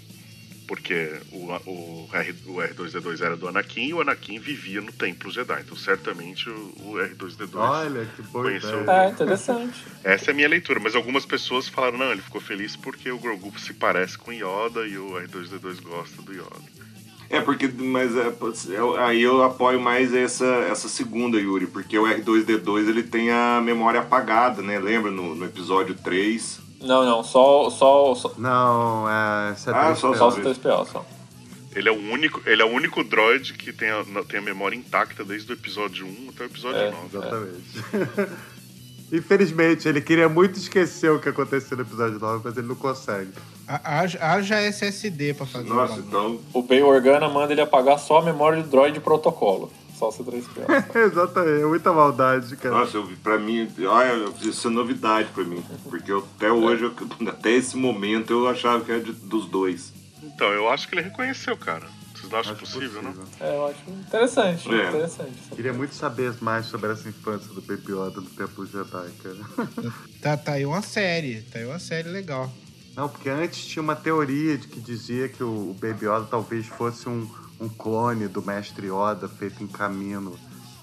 Porque o, o, R, o R2D2 era do Anakin e o Anakin vivia no Templo Jedi. Então, certamente, o, o R2D2 Olha, que boa conheceu. É, interessante. essa é a minha leitura, mas algumas pessoas falaram, não, ele ficou feliz porque o Grogu se parece com Yoda e o R2D2 gosta do Yoda. É, porque, mas é, eu- aí eu apoio mais essa, essa segunda, Yuri, porque o R2D2 ele tem a memória apagada, né? Lembra no, no episódio 3? Não, não, só, só, só, Não, é. É Ah, só- só os 3PO, só. Ele é o único, ele é o único droid que tem a, tem a memória intacta desde o episódio 1 até o episódio É, 9. Exatamente. Infelizmente, ele queria muito esquecer o que aconteceu no episódio 9, mas ele não consegue. Ha- Haja, SSD pra fazer Nossa, então. O Bail Organa manda ele apagar só a memória de droid de protocolo. Só o C3PO. Exatamente, é muita maldade, cara. Nossa, eu, pra mim, olha, isso é novidade pra mim. Porque eu, até hoje, eu- até esse momento, eu achava que era de- dos dois. Então, eu acho que ele reconheceu, cara. Vocês não acham Acho possível, não? É, eu acho interessante, É. interessante. Queria muito saber mais sobre essa infância do Baby Yoda no Templo Jedi, cara. Tá, tá aí uma série, tá aí uma série legal. Não, porque antes tinha uma teoria de que dizia que o o Baby Yoda talvez fosse um, um clone do Mestre Yoda feito em caminho.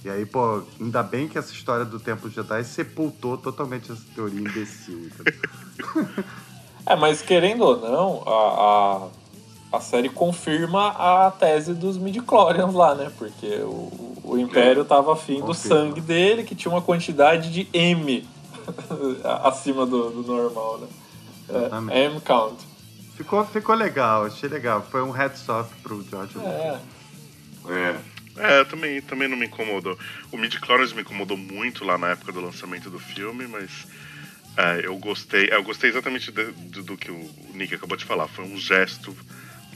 E aí, pô, ainda bem que essa história do Templo Jedi sepultou totalmente essa teoria imbecil. É, mas querendo ou não, a, a, a série confirma a tese dos midichlorians lá, né? Porque o, o Império tava afim do sangue dele, que tinha uma quantidade de M acima do, do normal, né? É. M count. Ficou, ficou legal, achei legal. Foi um heads off pro George Lucas. É, É. É, também, também não me incomodou. O midi-chlorians me incomodou muito lá na época do lançamento do filme, mas é, eu gostei. Eu gostei exatamente de- do, do que o Nick acabou de falar. Foi um gesto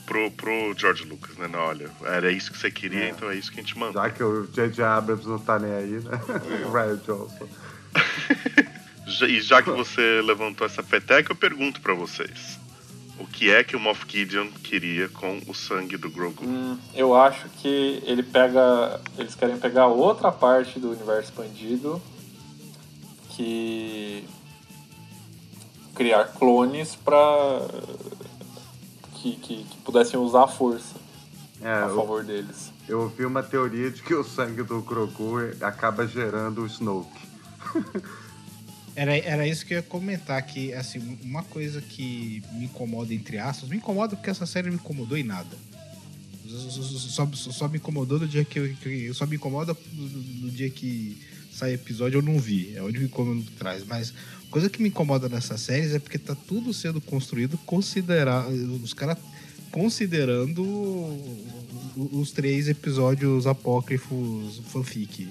pro, pro George Lucas, né? Olha, era isso que você queria, É. então é isso que a gente manda. Já que o J.J. Abrams não tá nem aí, né? Ryan Johnson. E já que você levantou essa peteca, eu pergunto pra vocês. O que é que o Moff Gideon queria com o sangue do Grogu? hum, eu acho que ele pega. Eles querem pegar outra parte do universo expandido que criar clones pra que, que, que pudessem usar a força É, a eu, favor deles. eu ouvi uma teoria de que o sangue do Grogu acaba gerando o Snoke. Era, era isso que eu ia comentar, que assim, uma coisa que me incomoda, entre aspas, me incomoda porque essa série me incomodou em nada. Só, só- só me incomodou no dia que eu. que- só me incomoda no, dia que sai episódio eu não vi. É onde me incomoda traz. Mas coisa que me incomoda nessas séries é porque tá tudo sendo construído considerar. Os caras considerando os três episódios apócrifos fanfic.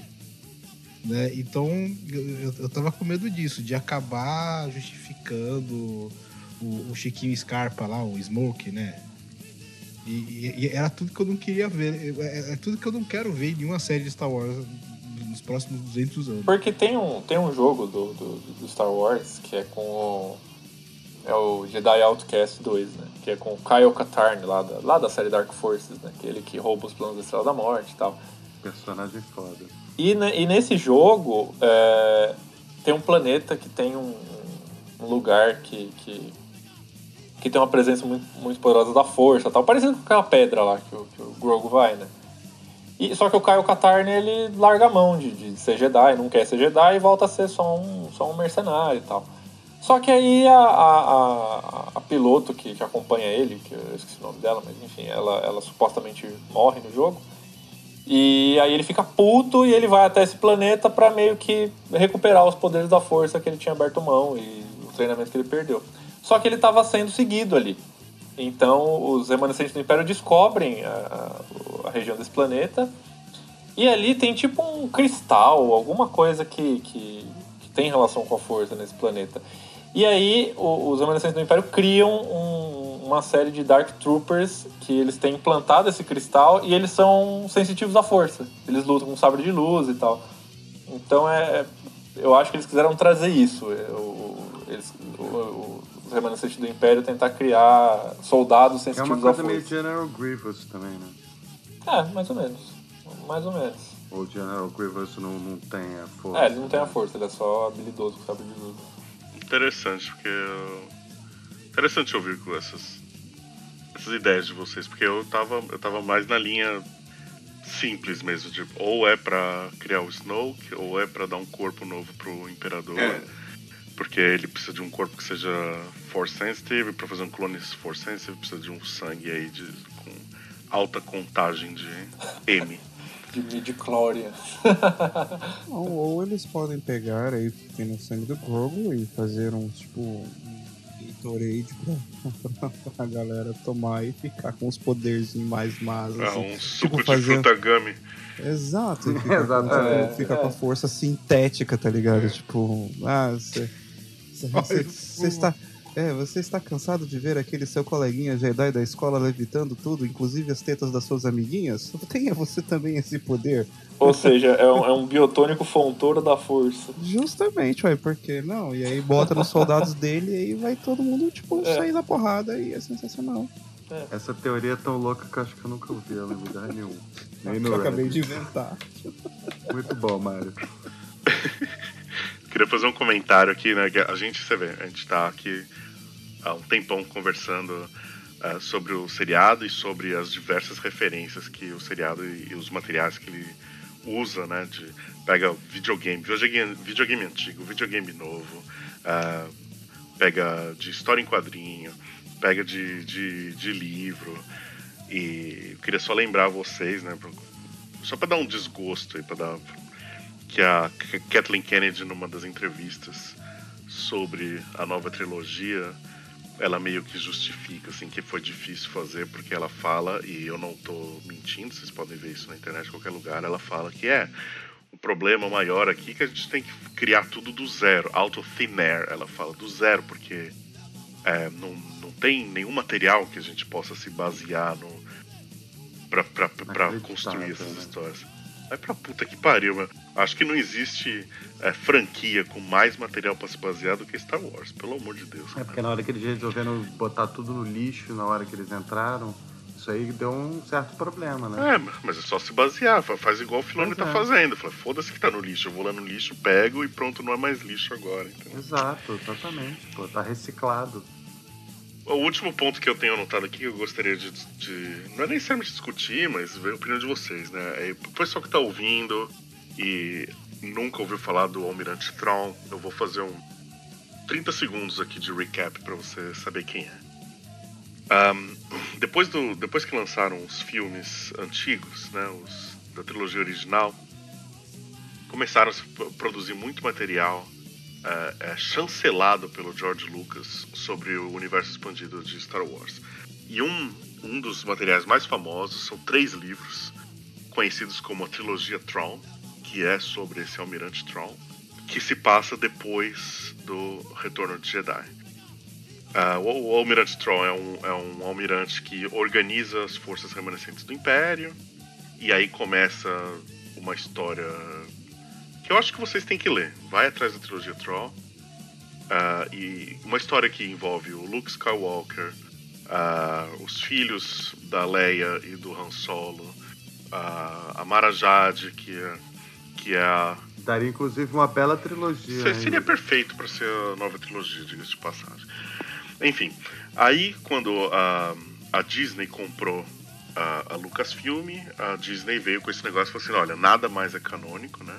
Né? Então eu, eu- tava com medo disso, de acabar justificando o, o Chiquinho Scarpa lá, o Smoke, né? E, e- e era tudo que eu não queria ver. É, é tudo que eu não quero ver em nenhuma série de Star Wars nos próximos 200 anos. Porque tem um, tem um jogo do, do, do Star Wars que é com o. É o Jedi Outcast 2, né? Que é com o Kyle Katarn, lá da, lá da série Dark Forces, né? Aquele que rouba os planos da Estrela da Morte e tal. Personagem foda. E, e nesse jogo é, tem um planeta que tem um, um lugar que, que, que tem uma presença muito, muito poderosa da força tal, parecido com aquela pedra lá que o, que o Grogu vai, né? E, só que o Kyle Katarn ele larga a mão de, de ser Jedi, não quer ser Jedi e volta a ser só um, só um mercenário e tal. Só que aí a, a, a, a piloto que, que acompanha ele, que eu esqueci o nome dela, mas enfim, ela, ela supostamente morre no jogo. E aí ele fica puto e ele vai até esse planeta pra meio que recuperar os poderes da força que ele tinha aberto mão e o treinamento que ele perdeu. Só que ele estava sendo seguido ali. Então os remanescentes do Império descobrem a, a- a região desse planeta E ali tem tipo um cristal, alguma coisa que, que, que tem relação com a força nesse planeta. E aí o- os remanescentes do Império criam um- uma série de Dark Troopers que eles têm implantado esse cristal e eles são sensitivos à força. Eles lutam com sabre de luz e tal. Então é. Eu acho que eles quiseram trazer isso. é, o- eles- o- o- os remanescentes do Império tentar criar soldados É uma sensitivos à coisa força. meio General Grievous também, né? É, mais ou menos. Mais ou menos. Ou General Grievous não, não tem a força. É, ele não tem a força, ele é só habilidoso com sabre de luz. Interessante, porque. Interessante ouvir com essas, essas ideias de vocês, porque eu tava, eu tava mais na linha simples mesmo, de ou é pra criar o Snoke, ou é pra dar um corpo novo pro Imperador. É. Porque ele precisa de um corpo que seja Force Sensitive, e pra fazer um clone Force Sensitive precisa de um sangue aí de, com alta contagem de M. De midi-chlorian. Ou, ou eles podem pegar aí, tem no sangue do Grogu e fazer um tipo um Gatorade pra, pra galera tomar e ficar com os poderzinhos mais mas É, assim. um suco de fazer- fruta gummy. Exato, fica, com, Exatamente. tipo, fica com a força sintética, tá ligado? Tipo, ah. Você você está. É, você está cansado de ver aquele seu coleguinha Jedi da escola levitando tudo, inclusive as tetas das suas amiguinhas? Tenha você também esse poder. Ou seja, é um, é um biotônico fontoura da força. Justamente, ué, por que não? E aí bota nos soldados dele e aí vai todo mundo, tipo, É. sair na porrada e é sensacional. Essa teoria é tão louca que eu acho que eu nunca ouvi ela em lugar nenhum. Nem Que no eu acabei de inventar. Muito bom, Mário. Queria fazer um comentário aqui, né? A gente, você vê, a gente tá aqui há um tempão conversando eh, sobre o seriado e sobre as diversas referências que o seriado e, e os materiais que ele usa, né? De, pega videogame, videogame, videogame antigo, videogame novo, ah, pega de história em quadrinho, pega de, de, de livro. E eu queria só lembrar vocês, né? Só para dar um desgosto aí, para dar que a Kathleen Kennedy, numa das entrevistas sobre a nova trilogia, ela meio que justifica assim que foi difícil fazer porque ela fala e eu não tô mentindo, vocês podem ver isso na internet em qualquer lugar, ela fala que é o problema maior aqui é que a gente tem que criar tudo do zero, out of thin air, ela fala do zero porque é, não, não tem nenhum material que a gente possa se basear no Inacreditável, construir essas né? histórias. Vai pra puta que pariu, mano. Acho que não existe é, franquia com mais material pra se basear do que Star Wars, pelo amor de Deus. É cara. porque na hora que eles resolveram botar tudo no lixo, na hora que eles entraram, isso aí deu um certo problema, né? É, mas é só se basear, fa- faz igual o Filoni Pois tá é. fazendo. Fala, foda-se que tá no lixo, eu vou lá no lixo, pego e pronto, não é mais lixo agora. entendeu? Exato, exatamente. Pô, tá reciclado. O último ponto que eu tenho anotado aqui que eu gostaria de, de- Não é necessariamente discutir, mas ver a opinião de vocês, né? É, o pessoal que tá ouvindo e nunca ouviu falar do Almirante Tron, eu vou fazer um 30 segundos aqui de recap pra você saber quem é. Ahn, depois, do, depois que lançaram os filmes antigos, né? Os da trilogia original, começaram a se produzir muito material é, é, chancelado pelo George Lucas sobre o universo expandido de Star Wars. E um, um dos materiais mais famosos são três livros, conhecidos como a trilogia Tron, que é sobre esse almirante Tron, que se passa depois do Retorno de Jedi. Ah, o, o almirante Tron é um, é um almirante que organiza as forças remanescentes do Império, e aí começa uma história que eu acho que vocês têm que ler. Vai atrás da trilogia Troll. Ah, e uma história que envolve o Luke Skywalker, ah, os filhos da Leia e do Han Solo, ah, a Mara Jade, que é, que é a. Daria inclusive uma bela trilogia. Seria perfeito para ser a nova trilogia, diga-se de passagem. Enfim, aí quando a, a Disney comprou a, a Lucasfilm, a Disney veio com esse negócio e falou assim: olha, nada mais é canônico, né?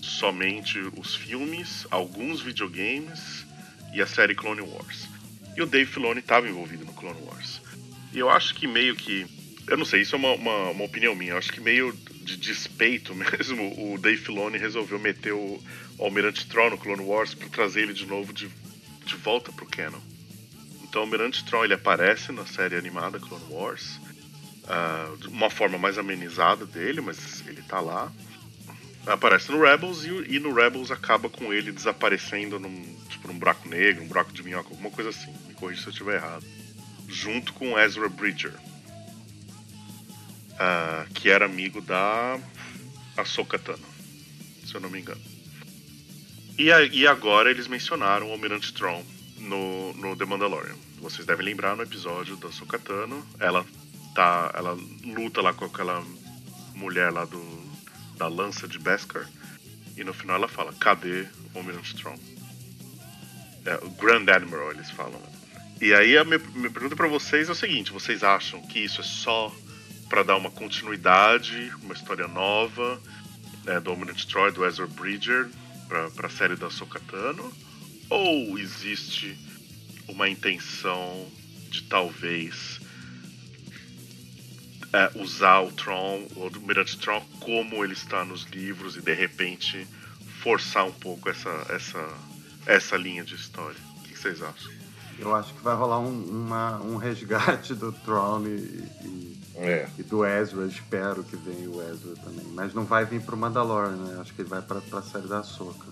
Somente os filmes, alguns videogames e a série Clone Wars. E o Dave Filoni estava envolvido no Clone Wars. E eu acho que meio que. Eu não sei, isso é uma, uma, uma opinião minha. Eu acho que meio de despeito mesmo, o Dave Filoni resolveu meter o, Almirante Tron no Clone Wars para trazer ele de novo de, de volta pro canon. Então o Almirante Tron ele aparece na série animada Clone Wars ah, de uma forma mais amenizada dele, mas ele tá lá. Aparece no Rebels e, e no Rebels acaba com ele desaparecendo num, tipo, num buraco negro, um buraco de minhoca, alguma coisa assim. Me corrija se eu estiver errado. Junto com Ezra Bridger, que era amigo da Ahsoka Tano, se eu não me engano. E, a- e agora eles mencionaram o Almirante Tron no, no The Mandalorian. Vocês devem lembrar no episódio da Ahsoka Tano, ela tá, ela luta lá com aquela mulher lá do da lança de Beskar e no final ela fala: "Cadê o Almirante Tron?" É, o Grand Admiral eles falam. E aí a minha, minha pergunta pra vocês é o seguinte: vocês acham que isso é só pra dar uma continuidade, uma história nova né, do Almirante Troy, do Ezra Bridger pra, pra série da Ahsoka Tano? Ou existe uma intenção de talvez é, usar o Tron, o Almirante Tron, como ele está nos livros e de repente forçar um pouco essa, essa, essa linha de história? O que vocês acham? Eu acho que vai rolar um, uma- um resgate do Tron e, e- É. e do Ezra. Espero que venha o Ezra também. Mas não vai vir pro Mandalorian, né? Acho que ele vai pra, pra série da Ahsoka.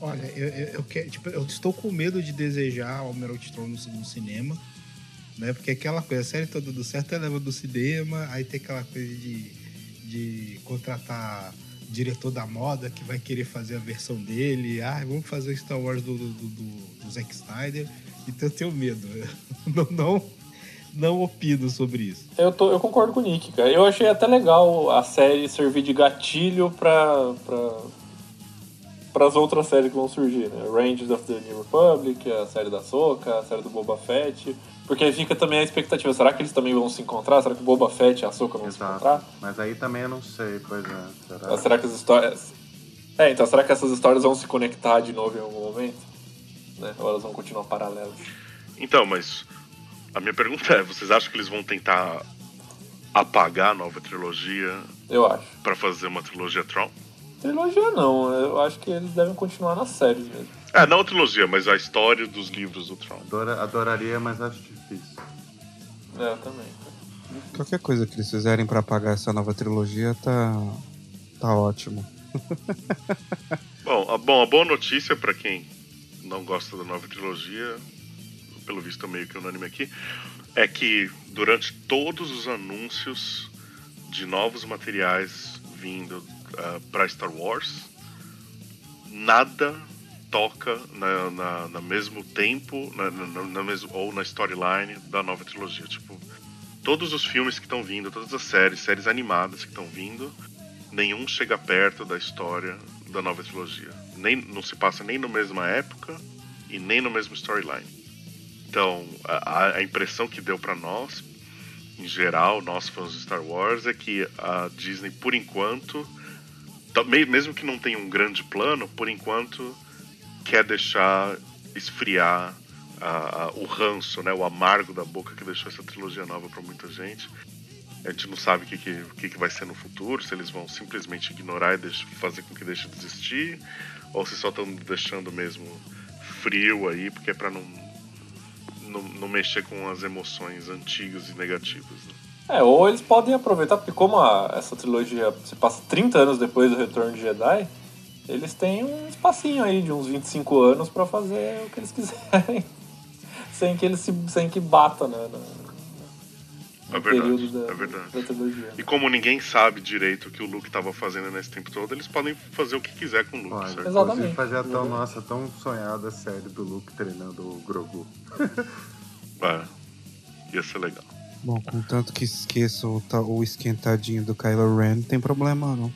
Olha, eu, eu, eu que- tipo, eu estou com medo de desejar Almirante Tron no, no cinema, né? Porque aquela coisa, a série toda do certo é leva do cinema, aí tem aquela coisa de, de contratar diretor da moda que vai querer fazer a versão dele. Ah, vamos fazer o Star Wars do, do, do, do Zack Snyder. Então eu tenho medo. não, não, não opino sobre isso. Eu, tô, eu concordo com o Nick, cara. Eu achei até legal a série servir de gatilho pra. pra para as outras séries que vão surgir, né? Rangers of the New Republic, a série da Soca, a série do Boba Fett. Porque aí fica também a expectativa, será que eles também vão se encontrar? Será que o Boba Fett e a Soca vão se encontrar? Mas aí também eu não sei, pois é. Será? Será que as histórias. É, então será que essas histórias vão se conectar de novo em algum momento? Né? Ou elas vão continuar paralelas? Então, mas a minha pergunta é: vocês acham que eles vão tentar apagar a nova trilogia Eu acho. pra fazer uma trilogia Tron? Trilogia não, eu acho que eles devem continuar nas séries mesmo. É, não a trilogia, mas a história dos livros do Tron. Adora- adoraria, mas acho difícil. É, eu também. Qualquer coisa que eles fizerem pra apagar essa nova trilogia tá, tá ótimo. Bom, a, bom, a boa notícia pra quem não gosta da nova trilogia, pelo visto meio que unânime aqui, é que durante todos os anúncios de novos materiais vindo uh, para Star Wars, nada toca na, na, na mesmo tempo, na, na, na mesmo, ou na storyline da nova trilogia. Tipo, todos os filmes que estão vindo, todas as séries, séries animadas que estão vindo, nenhum chega perto da história da nova trilogia. Nem, não se passa nem na mesma época e nem no mesmo storyline. Então, a, a impressão que deu para nós, em geral, nós fãs de Star Wars, é que a Disney, por enquanto, tá- me- mesmo que não tenha um grande plano, por enquanto quer deixar esfriar a- a- o ranço, né, o amargo da boca que deixou essa trilogia nova para muita gente. A gente não sabe o que, que, que vai ser no futuro, se eles vão simplesmente ignorar e deixar- fazer com que deixe de existir, ou se só estão deixando mesmo frio aí, porque é para não, não, não mexer com as emoções antigas e negativas. né? É, ou eles podem aproveitar, porque como a- essa trilogia se passa 30 anos depois do Retorno de Jedi, eles têm um espacinho aí de uns 25 anos pra fazer o que eles quiserem. sem que eles se, sem que bata, né? É verdade, da, é verdade. da trilogia. E como ninguém sabe direito o que o Luke estava fazendo nesse tempo todo, eles podem fazer o que quiser com o Luke, Olha, certo? inclusive fazer a tão, nossa, tão sonhada série do Luke treinando o Grogu. É, ia ser legal. Bom, contanto que esqueça o, o esquentadinho do Kylo Ren, não tem problema não.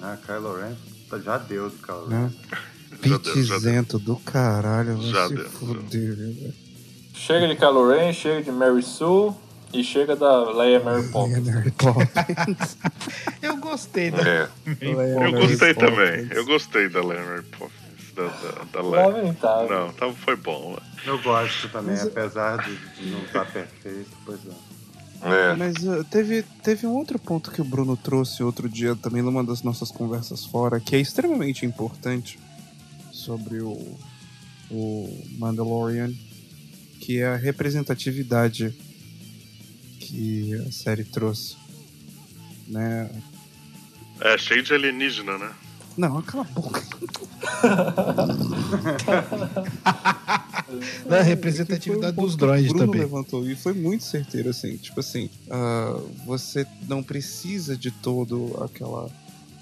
Ah, Kylo Ren tá- já deu do Kylo Ren. Né? Já deu, já Pitizento do caralho, vai Já se deu, fuder, velho. Chega de Kylo Ren, chega de Mary Sue e chega da Leia Mary Poppins. Mary Poppins. Eu gostei da. É. Eu gostei também. Eu gostei da Leonard Poppins. Da, da, da Leia. Lamentável. Não, tá, foi bom. Eu gosto também, Mas- apesar de, de não estar perfeito, pois é. É. Mas uh, teve, teve um outro ponto que o Bruno trouxe outro dia também numa das nossas conversas fora, que é extremamente importante sobre o, o Mandalorian, que é a representatividade que a série trouxe. Né? É cheio de alienígena, né? Não, cala a boca. Da representatividade um dos ponto que o droids Bruno também. levantou e foi muito certeiro assim, tipo assim, ah, você não precisa de todo aquela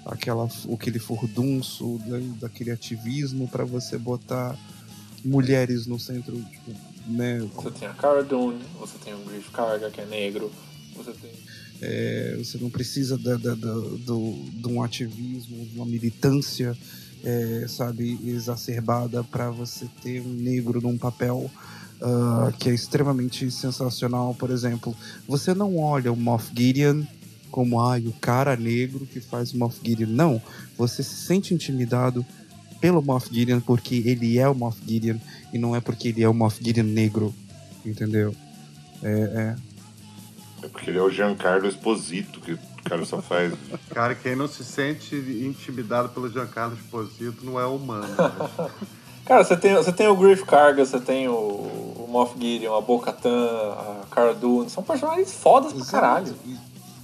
aquela aquele furdunço da, daquele ativismo para você botar mulheres no centro, tipo, né? Você tem a Cara Dune, você tem o Griff Karga, que é negro, você tem. É, você não precisa da, da- da- do, de um ativismo, de uma militância, é, sabe, exacerbada para você ter um negro num papel ah, que é extremamente sensacional. Por exemplo, você não olha o Moff Gideon como ai, o cara negro que faz o Moff Gideon. Não, você se sente intimidado pelo Moff Gideon porque ele é o Moff Gideon e não é porque ele é o Moff Gideon negro, entendeu? É, é, É porque ele é o Giancarlo Esposito, que o cara só faz. Cara, quem não se sente intimidado pelo Giancarlo Esposito não é humano. mas- Cara, você tem, você tem o Griff Karga, você tem o, o Moff Gideon, a Bo-Katan, a Cara Dune. São personagens fodas pra caralho.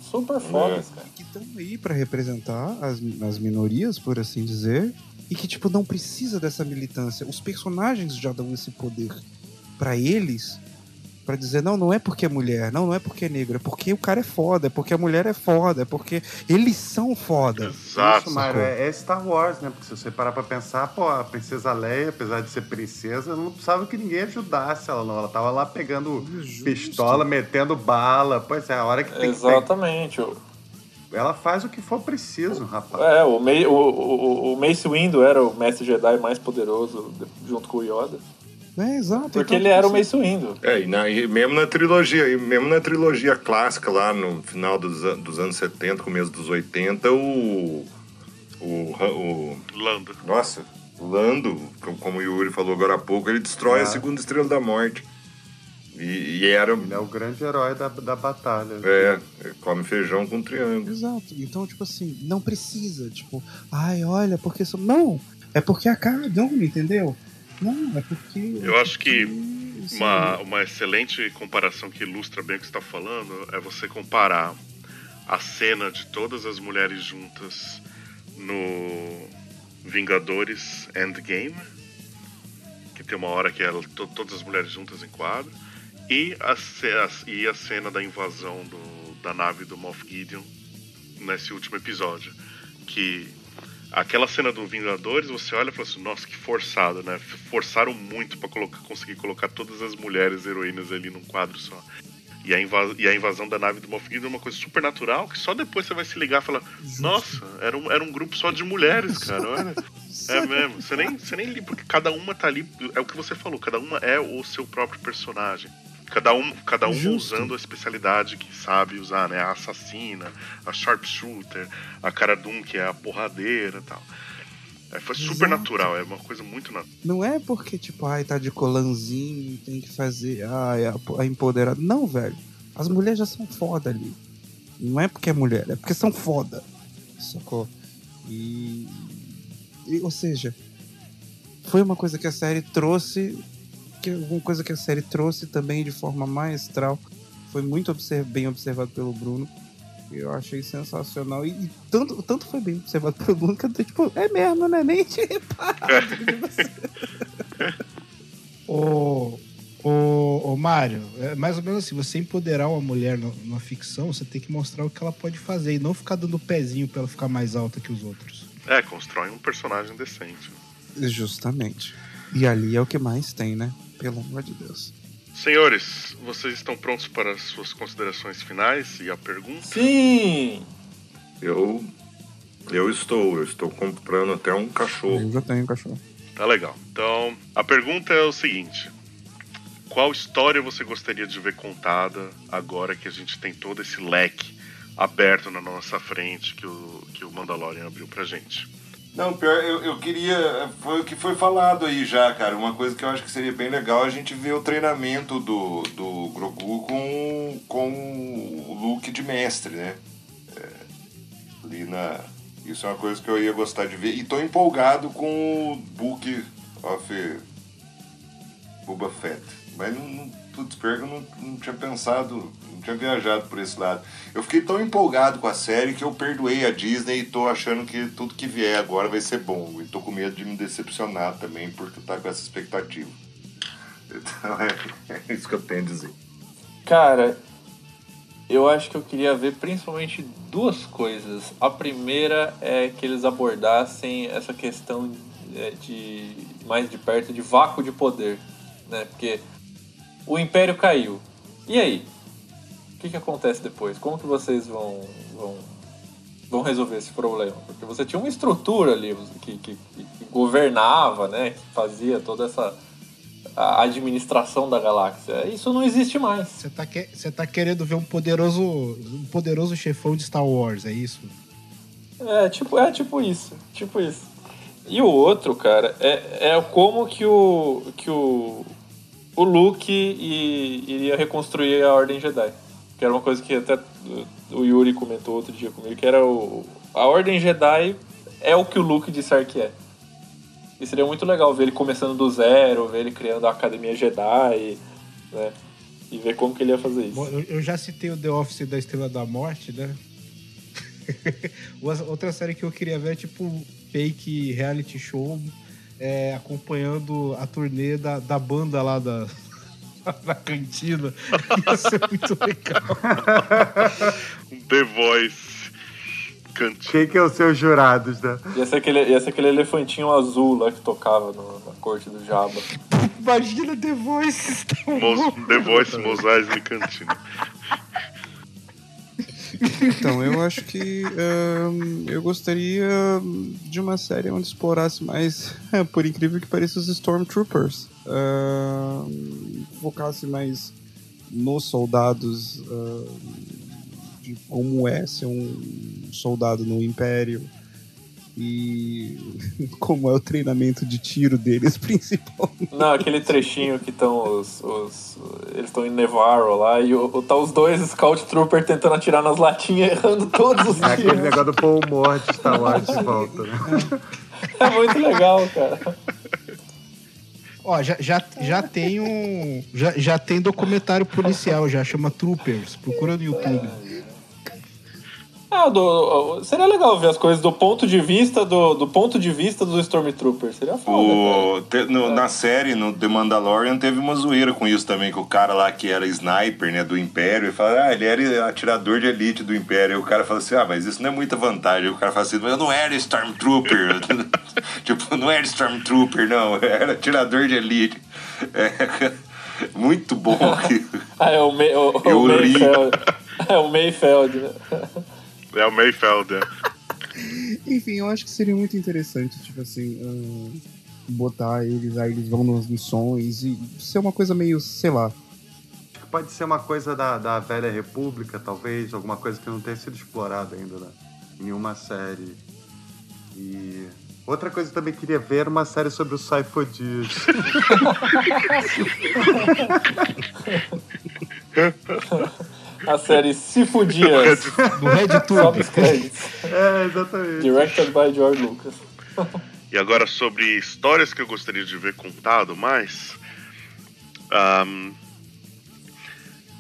Super fodas, cara. que estão aí para representar as, as minorias, por assim dizer, e que tipo não precisa dessa militância. Os personagens já dão esse poder para eles, para dizer não, não é porque é mulher, não, não é porque é negro, é porque o cara é foda, é porque a mulher é foda, é porque eles são foda. Exato. Isso, Mário, é, é Star Wars, né? Porque se você parar pra pensar, pô, a princesa Leia, apesar de ser princesa, não precisava que ninguém ajudasse ela, não. Ela tava lá pegando pistola, metendo bala. Pois é, a hora que tem que Exatamente. O, pegar. Ela faz o que for preciso, rapaz. é, o, May, o, o, o Mace Windu era o mestre Jedi mais poderoso de- junto com o Yoda. É, exato. Porque então, ele era o assim, Mace Windu. É, e, na- e mesmo na trilogia, e mesmo na trilogia clássica lá no final dos, an- dos anos 70, começo dos 80, o. O. o Lando. nossa, o Lando, co- como o Yuri falou agora há pouco, ele destrói Ah. a segunda estrela da morte. E, e era. Ele é o grande herói da, da batalha. É, come feijão com triângulo. Exato. Então, tipo assim, não precisa, tipo, ai, olha, porque sou... não, é porque a cara Dune, entendeu? Não, é porque Eu acho que uma, uma excelente comparação que ilustra bem o que você está falando é você comparar a cena de todas as mulheres juntas no Vingadores Endgame, que tem uma hora que ela, to- todas as mulheres juntas em quadro, e a, a- e a cena da invasão do- da nave do Moff Gideon nesse último episódio. Que aquela cena do Vingadores, você olha e fala assim, nossa, que forçado, né? Forçaram muito pra colocar, conseguir colocar todas as mulheres heroínas ali num quadro só. E a, e a invasão da nave do Moff Gideon é uma coisa super natural, que só depois você vai se ligar e falar, nossa, era um, era um grupo só de mulheres, cara, olha. É mesmo, você nem, você nem porque cada uma tá ali, é o que você falou, cada uma é o seu próprio personagem. Cada um, cada Justo. usando a especialidade que sabe usar, né? A assassina, a sharpshooter, a cara Doom, que é a porradeira e tal. É, foi super Exato. natural, é uma coisa muito natural. Não é porque, tipo, ai, tá de colanzinho, tem que fazer, ai, a, a empoderada. Não, velho. As mulheres já são foda ali. Não é porque é mulher, é porque são foda. Sacou? E, e- Ou seja, foi uma coisa que a série trouxe. Que, uma coisa que a série trouxe também de forma maestral. Foi muito obser- bem observado pelo Bruno. Eu achei sensacional. E, e tanto, tanto foi bem observado pelo Bruno que eu tô tipo, é mesmo, né? Nem tinha reparado. Ô, ô, ô Mário, é mais ou menos assim, você empoderar uma mulher no- numa ficção, você tem que mostrar o que ela pode fazer e não ficar dando pezinho pra ela ficar mais alta que os outros. É, constrói um personagem decente. Justamente. E ali é o que mais tem, né? Pelo amor de Deus. Senhores, vocês estão prontos para as suas considerações finais e a pergunta? Sim! Eu. Eu estou, eu estou comprando até um cachorro. Eu já tenho um cachorro. Tá legal. Então, a pergunta é o seguinte: Qual história você gostaria de ver contada agora que a gente tem todo esse leque aberto na nossa frente que o, que o Mandalorian abriu pra gente? Não, pior, eu, eu queria. Foi o que foi falado aí já, cara. Uma coisa que eu acho que seria bem legal é a gente ver o treinamento do, do Grogu com, com o look de mestre, né? É, ali na. Isso é uma coisa que eu ia gostar de ver. E tô empolgado com o Book of Boba Fett. Mas não, não- Putz, pior que eu não, não tinha pensado, tinha viajado por esse lado. Eu fiquei tão empolgado com a série que eu perdoei a Disney e tô achando que tudo que vier agora vai ser bom. E tô com medo de me decepcionar também, porque tá com essa expectativa. Então é, é isso que eu tenho a dizer. Cara, eu acho que eu queria ver principalmente duas coisas. A primeira é que eles abordassem essa questão é, de mais de perto de vácuo de poder, né? Porque o Império caiu. E aí? O que, que acontece depois? Como que vocês vão, vão, vão resolver esse problema? Porque você tinha uma estrutura ali que, que, que governava, né? Que fazia toda essa a administração da galáxia. Isso não existe mais. Você tá, que, tá querendo ver um poderoso, um poderoso chefão de Star Wars, é isso? É tipo, é tipo isso. Tipo isso. E o outro, cara, é, é como que o, que o, o Luke iria reconstruir a Ordem Jedi. Que era uma coisa que até o Yuri comentou outro dia comigo, que era o. A Ordem Jedi é o que o Luke disser que é. E seria muito legal ver ele começando do zero, ver ele criando a Academia Jedi, né? E ver como que ele ia fazer isso. Bom, eu, já citei o The Office da Estrela da Morte, né? Outra- série que eu queria ver é tipo fake reality show é, acompanhando a turnê da, da banda lá da, da cantina. Ia ser muito legal. Um The Voice cantinho. Quem que é os seus jurados, né? Ia ser aquele, ia ser aquele elefantinho azul lá que tocava no- na corte do Jabba. Imagina The Voice. Mos, The Voice Mosais e Cantina. Então, eu acho que eu gostaria de uma série onde explorasse mais, por incrível que pareça, os Stormtroopers. Ahn, focasse mais nos soldados, ahn, de como é ser um soldado no Império e como é o treinamento de tiro deles, principalmente. Não, aquele trechinho que estão os, os. Eles estão em Nevarro lá e o, o- tá os dois Scout Trooper tentando atirar nas latinhas, errando todos os É aquele tiros. negócio do Paul de Star Wars de volta, né? É muito legal, cara. Ó, já, já, já tem um. Já, já tem documentário policial, já chama Troopers. Procura no YouTube. Ah, do- seria legal ver as coisas do ponto de vista do, do ponto de vista do Stormtrooper. Seria foda, O, te- no- Na série, no The Mandalorian, teve uma zoeira com isso também, que o cara lá que era sniper, né, do Império, ele fala, ah, ele era atirador de elite do Império. Aí o cara fala assim, ah, mas isso não é muita vantagem. O cara fala assim, mas eu não era Stormtrooper. tipo, não era Stormtrooper, não, eu era atirador de elite. É, muito bom. Ah, é o, May, o, o Eu. Mayfeld. É o Mayfeld, né? É o Mayfeld, é. Enfim, eu acho que seria muito interessante, tipo assim, ahn, botar eles, aí eles vão nas missões e ser uma coisa meio, sei lá, Pode ser uma coisa da, da velha república, talvez, alguma coisa que não tenha sido explorada ainda né? em nenhuma série. E outra coisa que eu também queria ver era uma série sobre o Cypher Dias. A série Se Fudias. Do RedTube. Sobe os créditos. é, exatamente. Directed by George Lucas. E agora sobre histórias que eu gostaria de ver contado mais. ahm,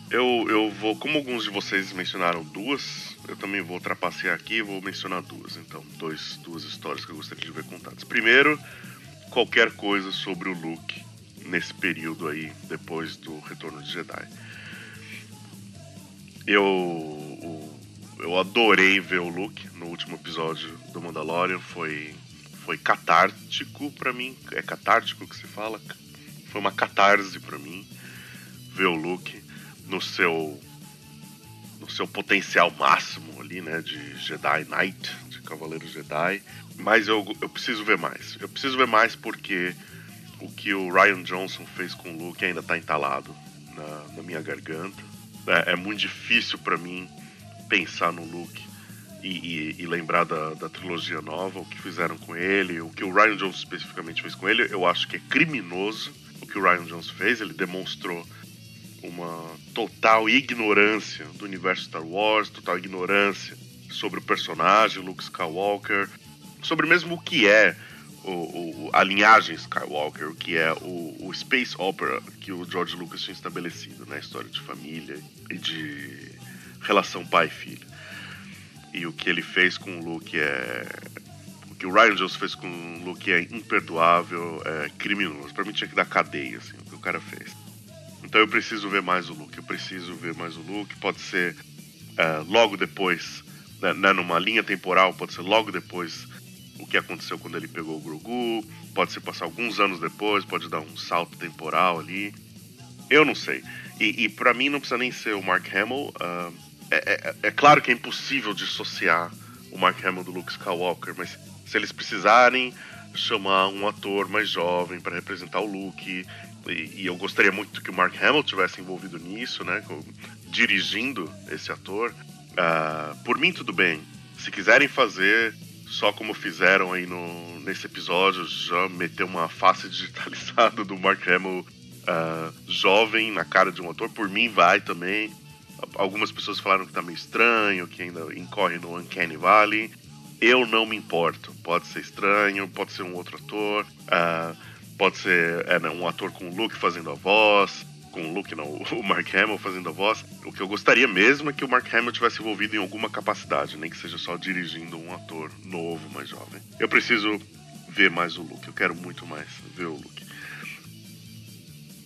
eu, eu vou, como alguns de vocês mencionaram duas, eu também vou trapacear aqui e vou mencionar duas. Então, dois, duas histórias que eu gostaria de ver contadas. Primeiro, qualquer coisa sobre o Luke nesse período aí, depois do Retorno de Jedi. Eu, eu adorei ver o Luke no último episódio do Mandalorian. Foi, foi catártico pra mim. É catártico que se fala? Foi uma catarse pra mim ver o Luke no seu no seu potencial máximo ali, né, de Jedi Knight, de Cavaleiro Jedi. Mas eu, eu preciso ver mais. Eu preciso ver mais porque o que o Ryan Johnson fez com o Luke ainda tá entalado na, na minha garganta. É, é muito difícil pra mim pensar no Luke e, e- e lembrar da, da trilogia nova, o que fizeram com ele, o que o Ryan Johnson especificamente fez com ele. Eu acho que é criminoso o que o Ryan Johnson fez. Ele demonstrou uma total ignorância do universo Star Wars, total ignorância sobre o personagem Luke Skywalker, sobre mesmo o que é o, o- a linhagem Skywalker, o que é o, o space opera que o George Lucas tinha estabelecido, né? História de família e de relação pai-filho. E o que ele fez com o Luke é. O que o Ryan Jones fez com o Luke é imperdoável, é criminoso. Pra mim tinha que dar cadeia, assim, o que o cara fez. Então eu preciso ver mais o Luke, eu preciso ver mais o Luke. Pode ser é, logo depois, né, né, numa linha temporal, pode ser logo depois o que aconteceu quando ele pegou o Grogu, pode ser passar alguns anos depois, pode dar um salto temporal ali. Eu não sei. E, e para mim não precisa nem ser o Mark Hamill. Uh, é, é, é, claro que é impossível dissociar o Mark Hamill do Luke Skywalker, mas se eles precisarem chamar um ator mais jovem para representar o Luke, e, e, eu gostaria muito que o Mark Hamill tivesse envolvido nisso, né, com, dirigindo esse ator. Uh, por mim tudo bem. Se quiserem fazer só como fizeram aí no, nesse episódio, já meter uma face digitalizada do Mark Hamill uh, jovem na cara de um ator, por mim vai também. Algumas pessoas falaram que tá meio estranho, que ainda incorre no Uncanny Valley. Eu não me importo. Pode ser estranho, pode ser um outro ator, uh, pode ser é, né, um ator com look fazendo a voz com o Luke, não, o Mark Hamill fazendo a voz. O que eu gostaria mesmo é que o Mark Hamill tivesse envolvido em alguma capacidade, nem que seja só dirigindo um ator novo, mais jovem. Eu preciso ver mais o Luke, eu quero muito mais ver o Luke.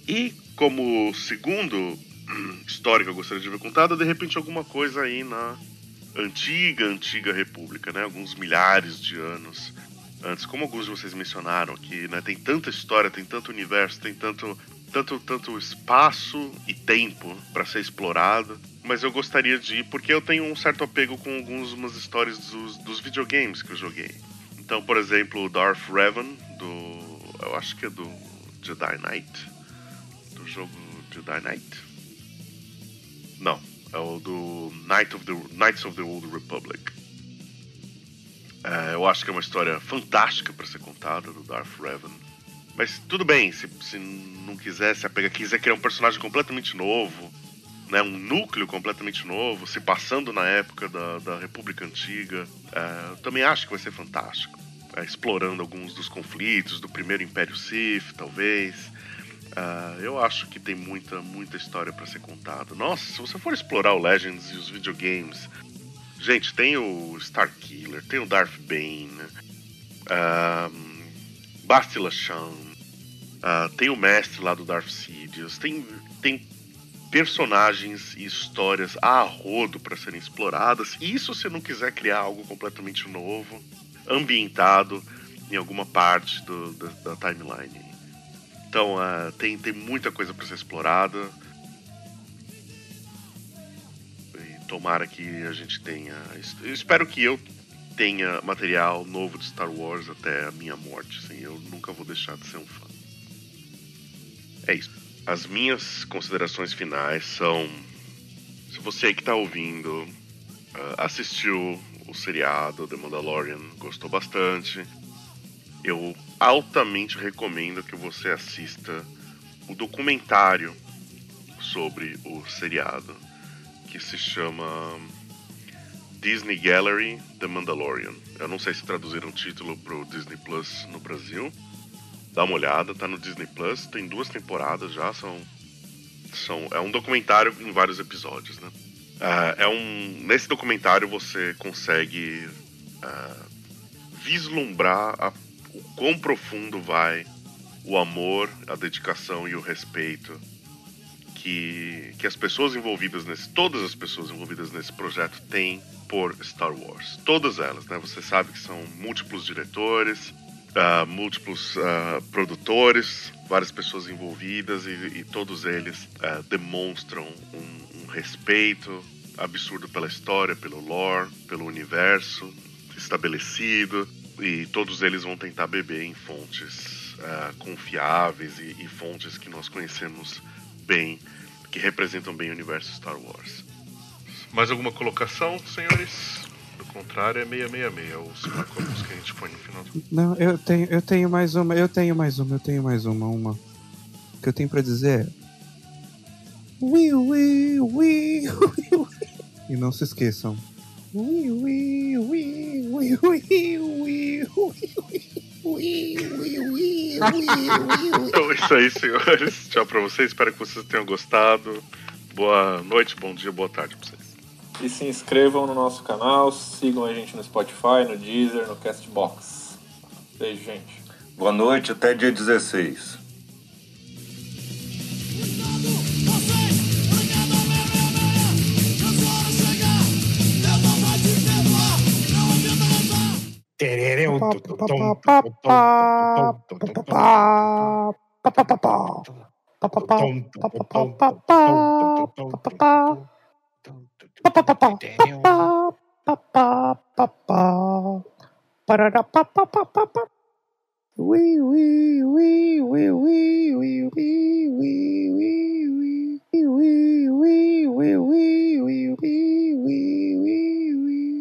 E como segundo história que eu gostaria de ver contada, de repente alguma coisa aí na antiga, antiga república, né? Alguns milhares de anos antes, como alguns de vocês mencionaram aqui, né? Tem tanta história, tem tanto universo, tem tanto tanto, tanto espaço e tempo para ser explorado. Mas eu gostaria de ir porque eu tenho um certo apego com algumas histórias dos, dos videogames que eu joguei. Então, por exemplo, o Darth Revan, do. Eu acho que é do Jedi Knight. Do jogo Jedi Knight. Não, é o do Knight of the, Knights of the Old Republic. É, eu acho que é uma história fantástica para ser contada do Darth Revan mas tudo bem, se, se não quiser se apegar, quiser criar um personagem completamente novo, né, um núcleo completamente novo, se passando na época da, da República Antiga, é, eu também acho que vai ser fantástico. É, explorando alguns dos conflitos do primeiro Império Sith, talvez. É, eu acho que tem muita, muita história para ser contada. Nossa, se você for explorar o Legends e os videogames, gente, tem o Starkiller, tem o Darth Bane, um, Bastila Shan, Uh, tem o mestre lá do Darth Sidious, tem, tem personagens e histórias a rodo para serem exploradas. Isso se não quiser criar algo completamente novo, ambientado em alguma parte do, da, da timeline. Então uh, tem, tem muita coisa para ser explorada. E tomara que a gente tenha. Eu espero que eu tenha material novo de Star Wars até a minha morte. Assim, eu nunca vou deixar de ser um fã. É isso. As minhas considerações finais são: se você que está ouvindo uh, assistiu o seriado The Mandalorian, gostou bastante, eu altamente recomendo que você assista o documentário sobre o seriado, que se chama Disney Gallery The Mandalorian. Eu não sei se traduziram o título pro Disney Plus no Brasil, dá uma olhada, tá no Disney Plus, tem duas temporadas já, são. são é um documentário em vários episódios, né? Uh, é um, nesse documentário você consegue uh, vislumbrar a, o quão profundo vai o amor, a dedicação e o respeito que, que as pessoas envolvidas nesse, todas as pessoas envolvidas nesse projeto têm por Star Wars. Todas elas, né? Você sabe que são múltiplos diretores, uh, múltiplos uh, produtores, várias pessoas envolvidas e, e todos eles uh, demonstram um, um, respeito absurdo pela história, pelo lore, pelo universo estabelecido e todos eles vão tentar beber em fontes confiáveis e, e fontes que nós conhecemos bem, que representam bem o universo Star Wars. Mais alguma colocação, senhores? Contrário é 666, é os macacos que a gente põe no final. Não, eu tenho, eu tenho mais uma, eu tenho mais uma, eu tenho mais uma, uma. O que eu tenho pra dizer é. Ui, ui, ui, ui, E não se esqueçam. Ui, ui, ui, ui, ui, ui, ui, Então é isso aí, senhores. Tchau pra vocês. Espero que vocês tenham gostado. Boa noite, bom dia, boa tarde pra vocês. E se inscrevam no nosso canal, sigam a gente no Spotify, no Deezer, no Castbox. Beijo, gente. Boa noite, até dia 16. Terereu, tum, Wee wee wee wee wee wee wee wee wee wee wee wee wee wee wee wee wee wee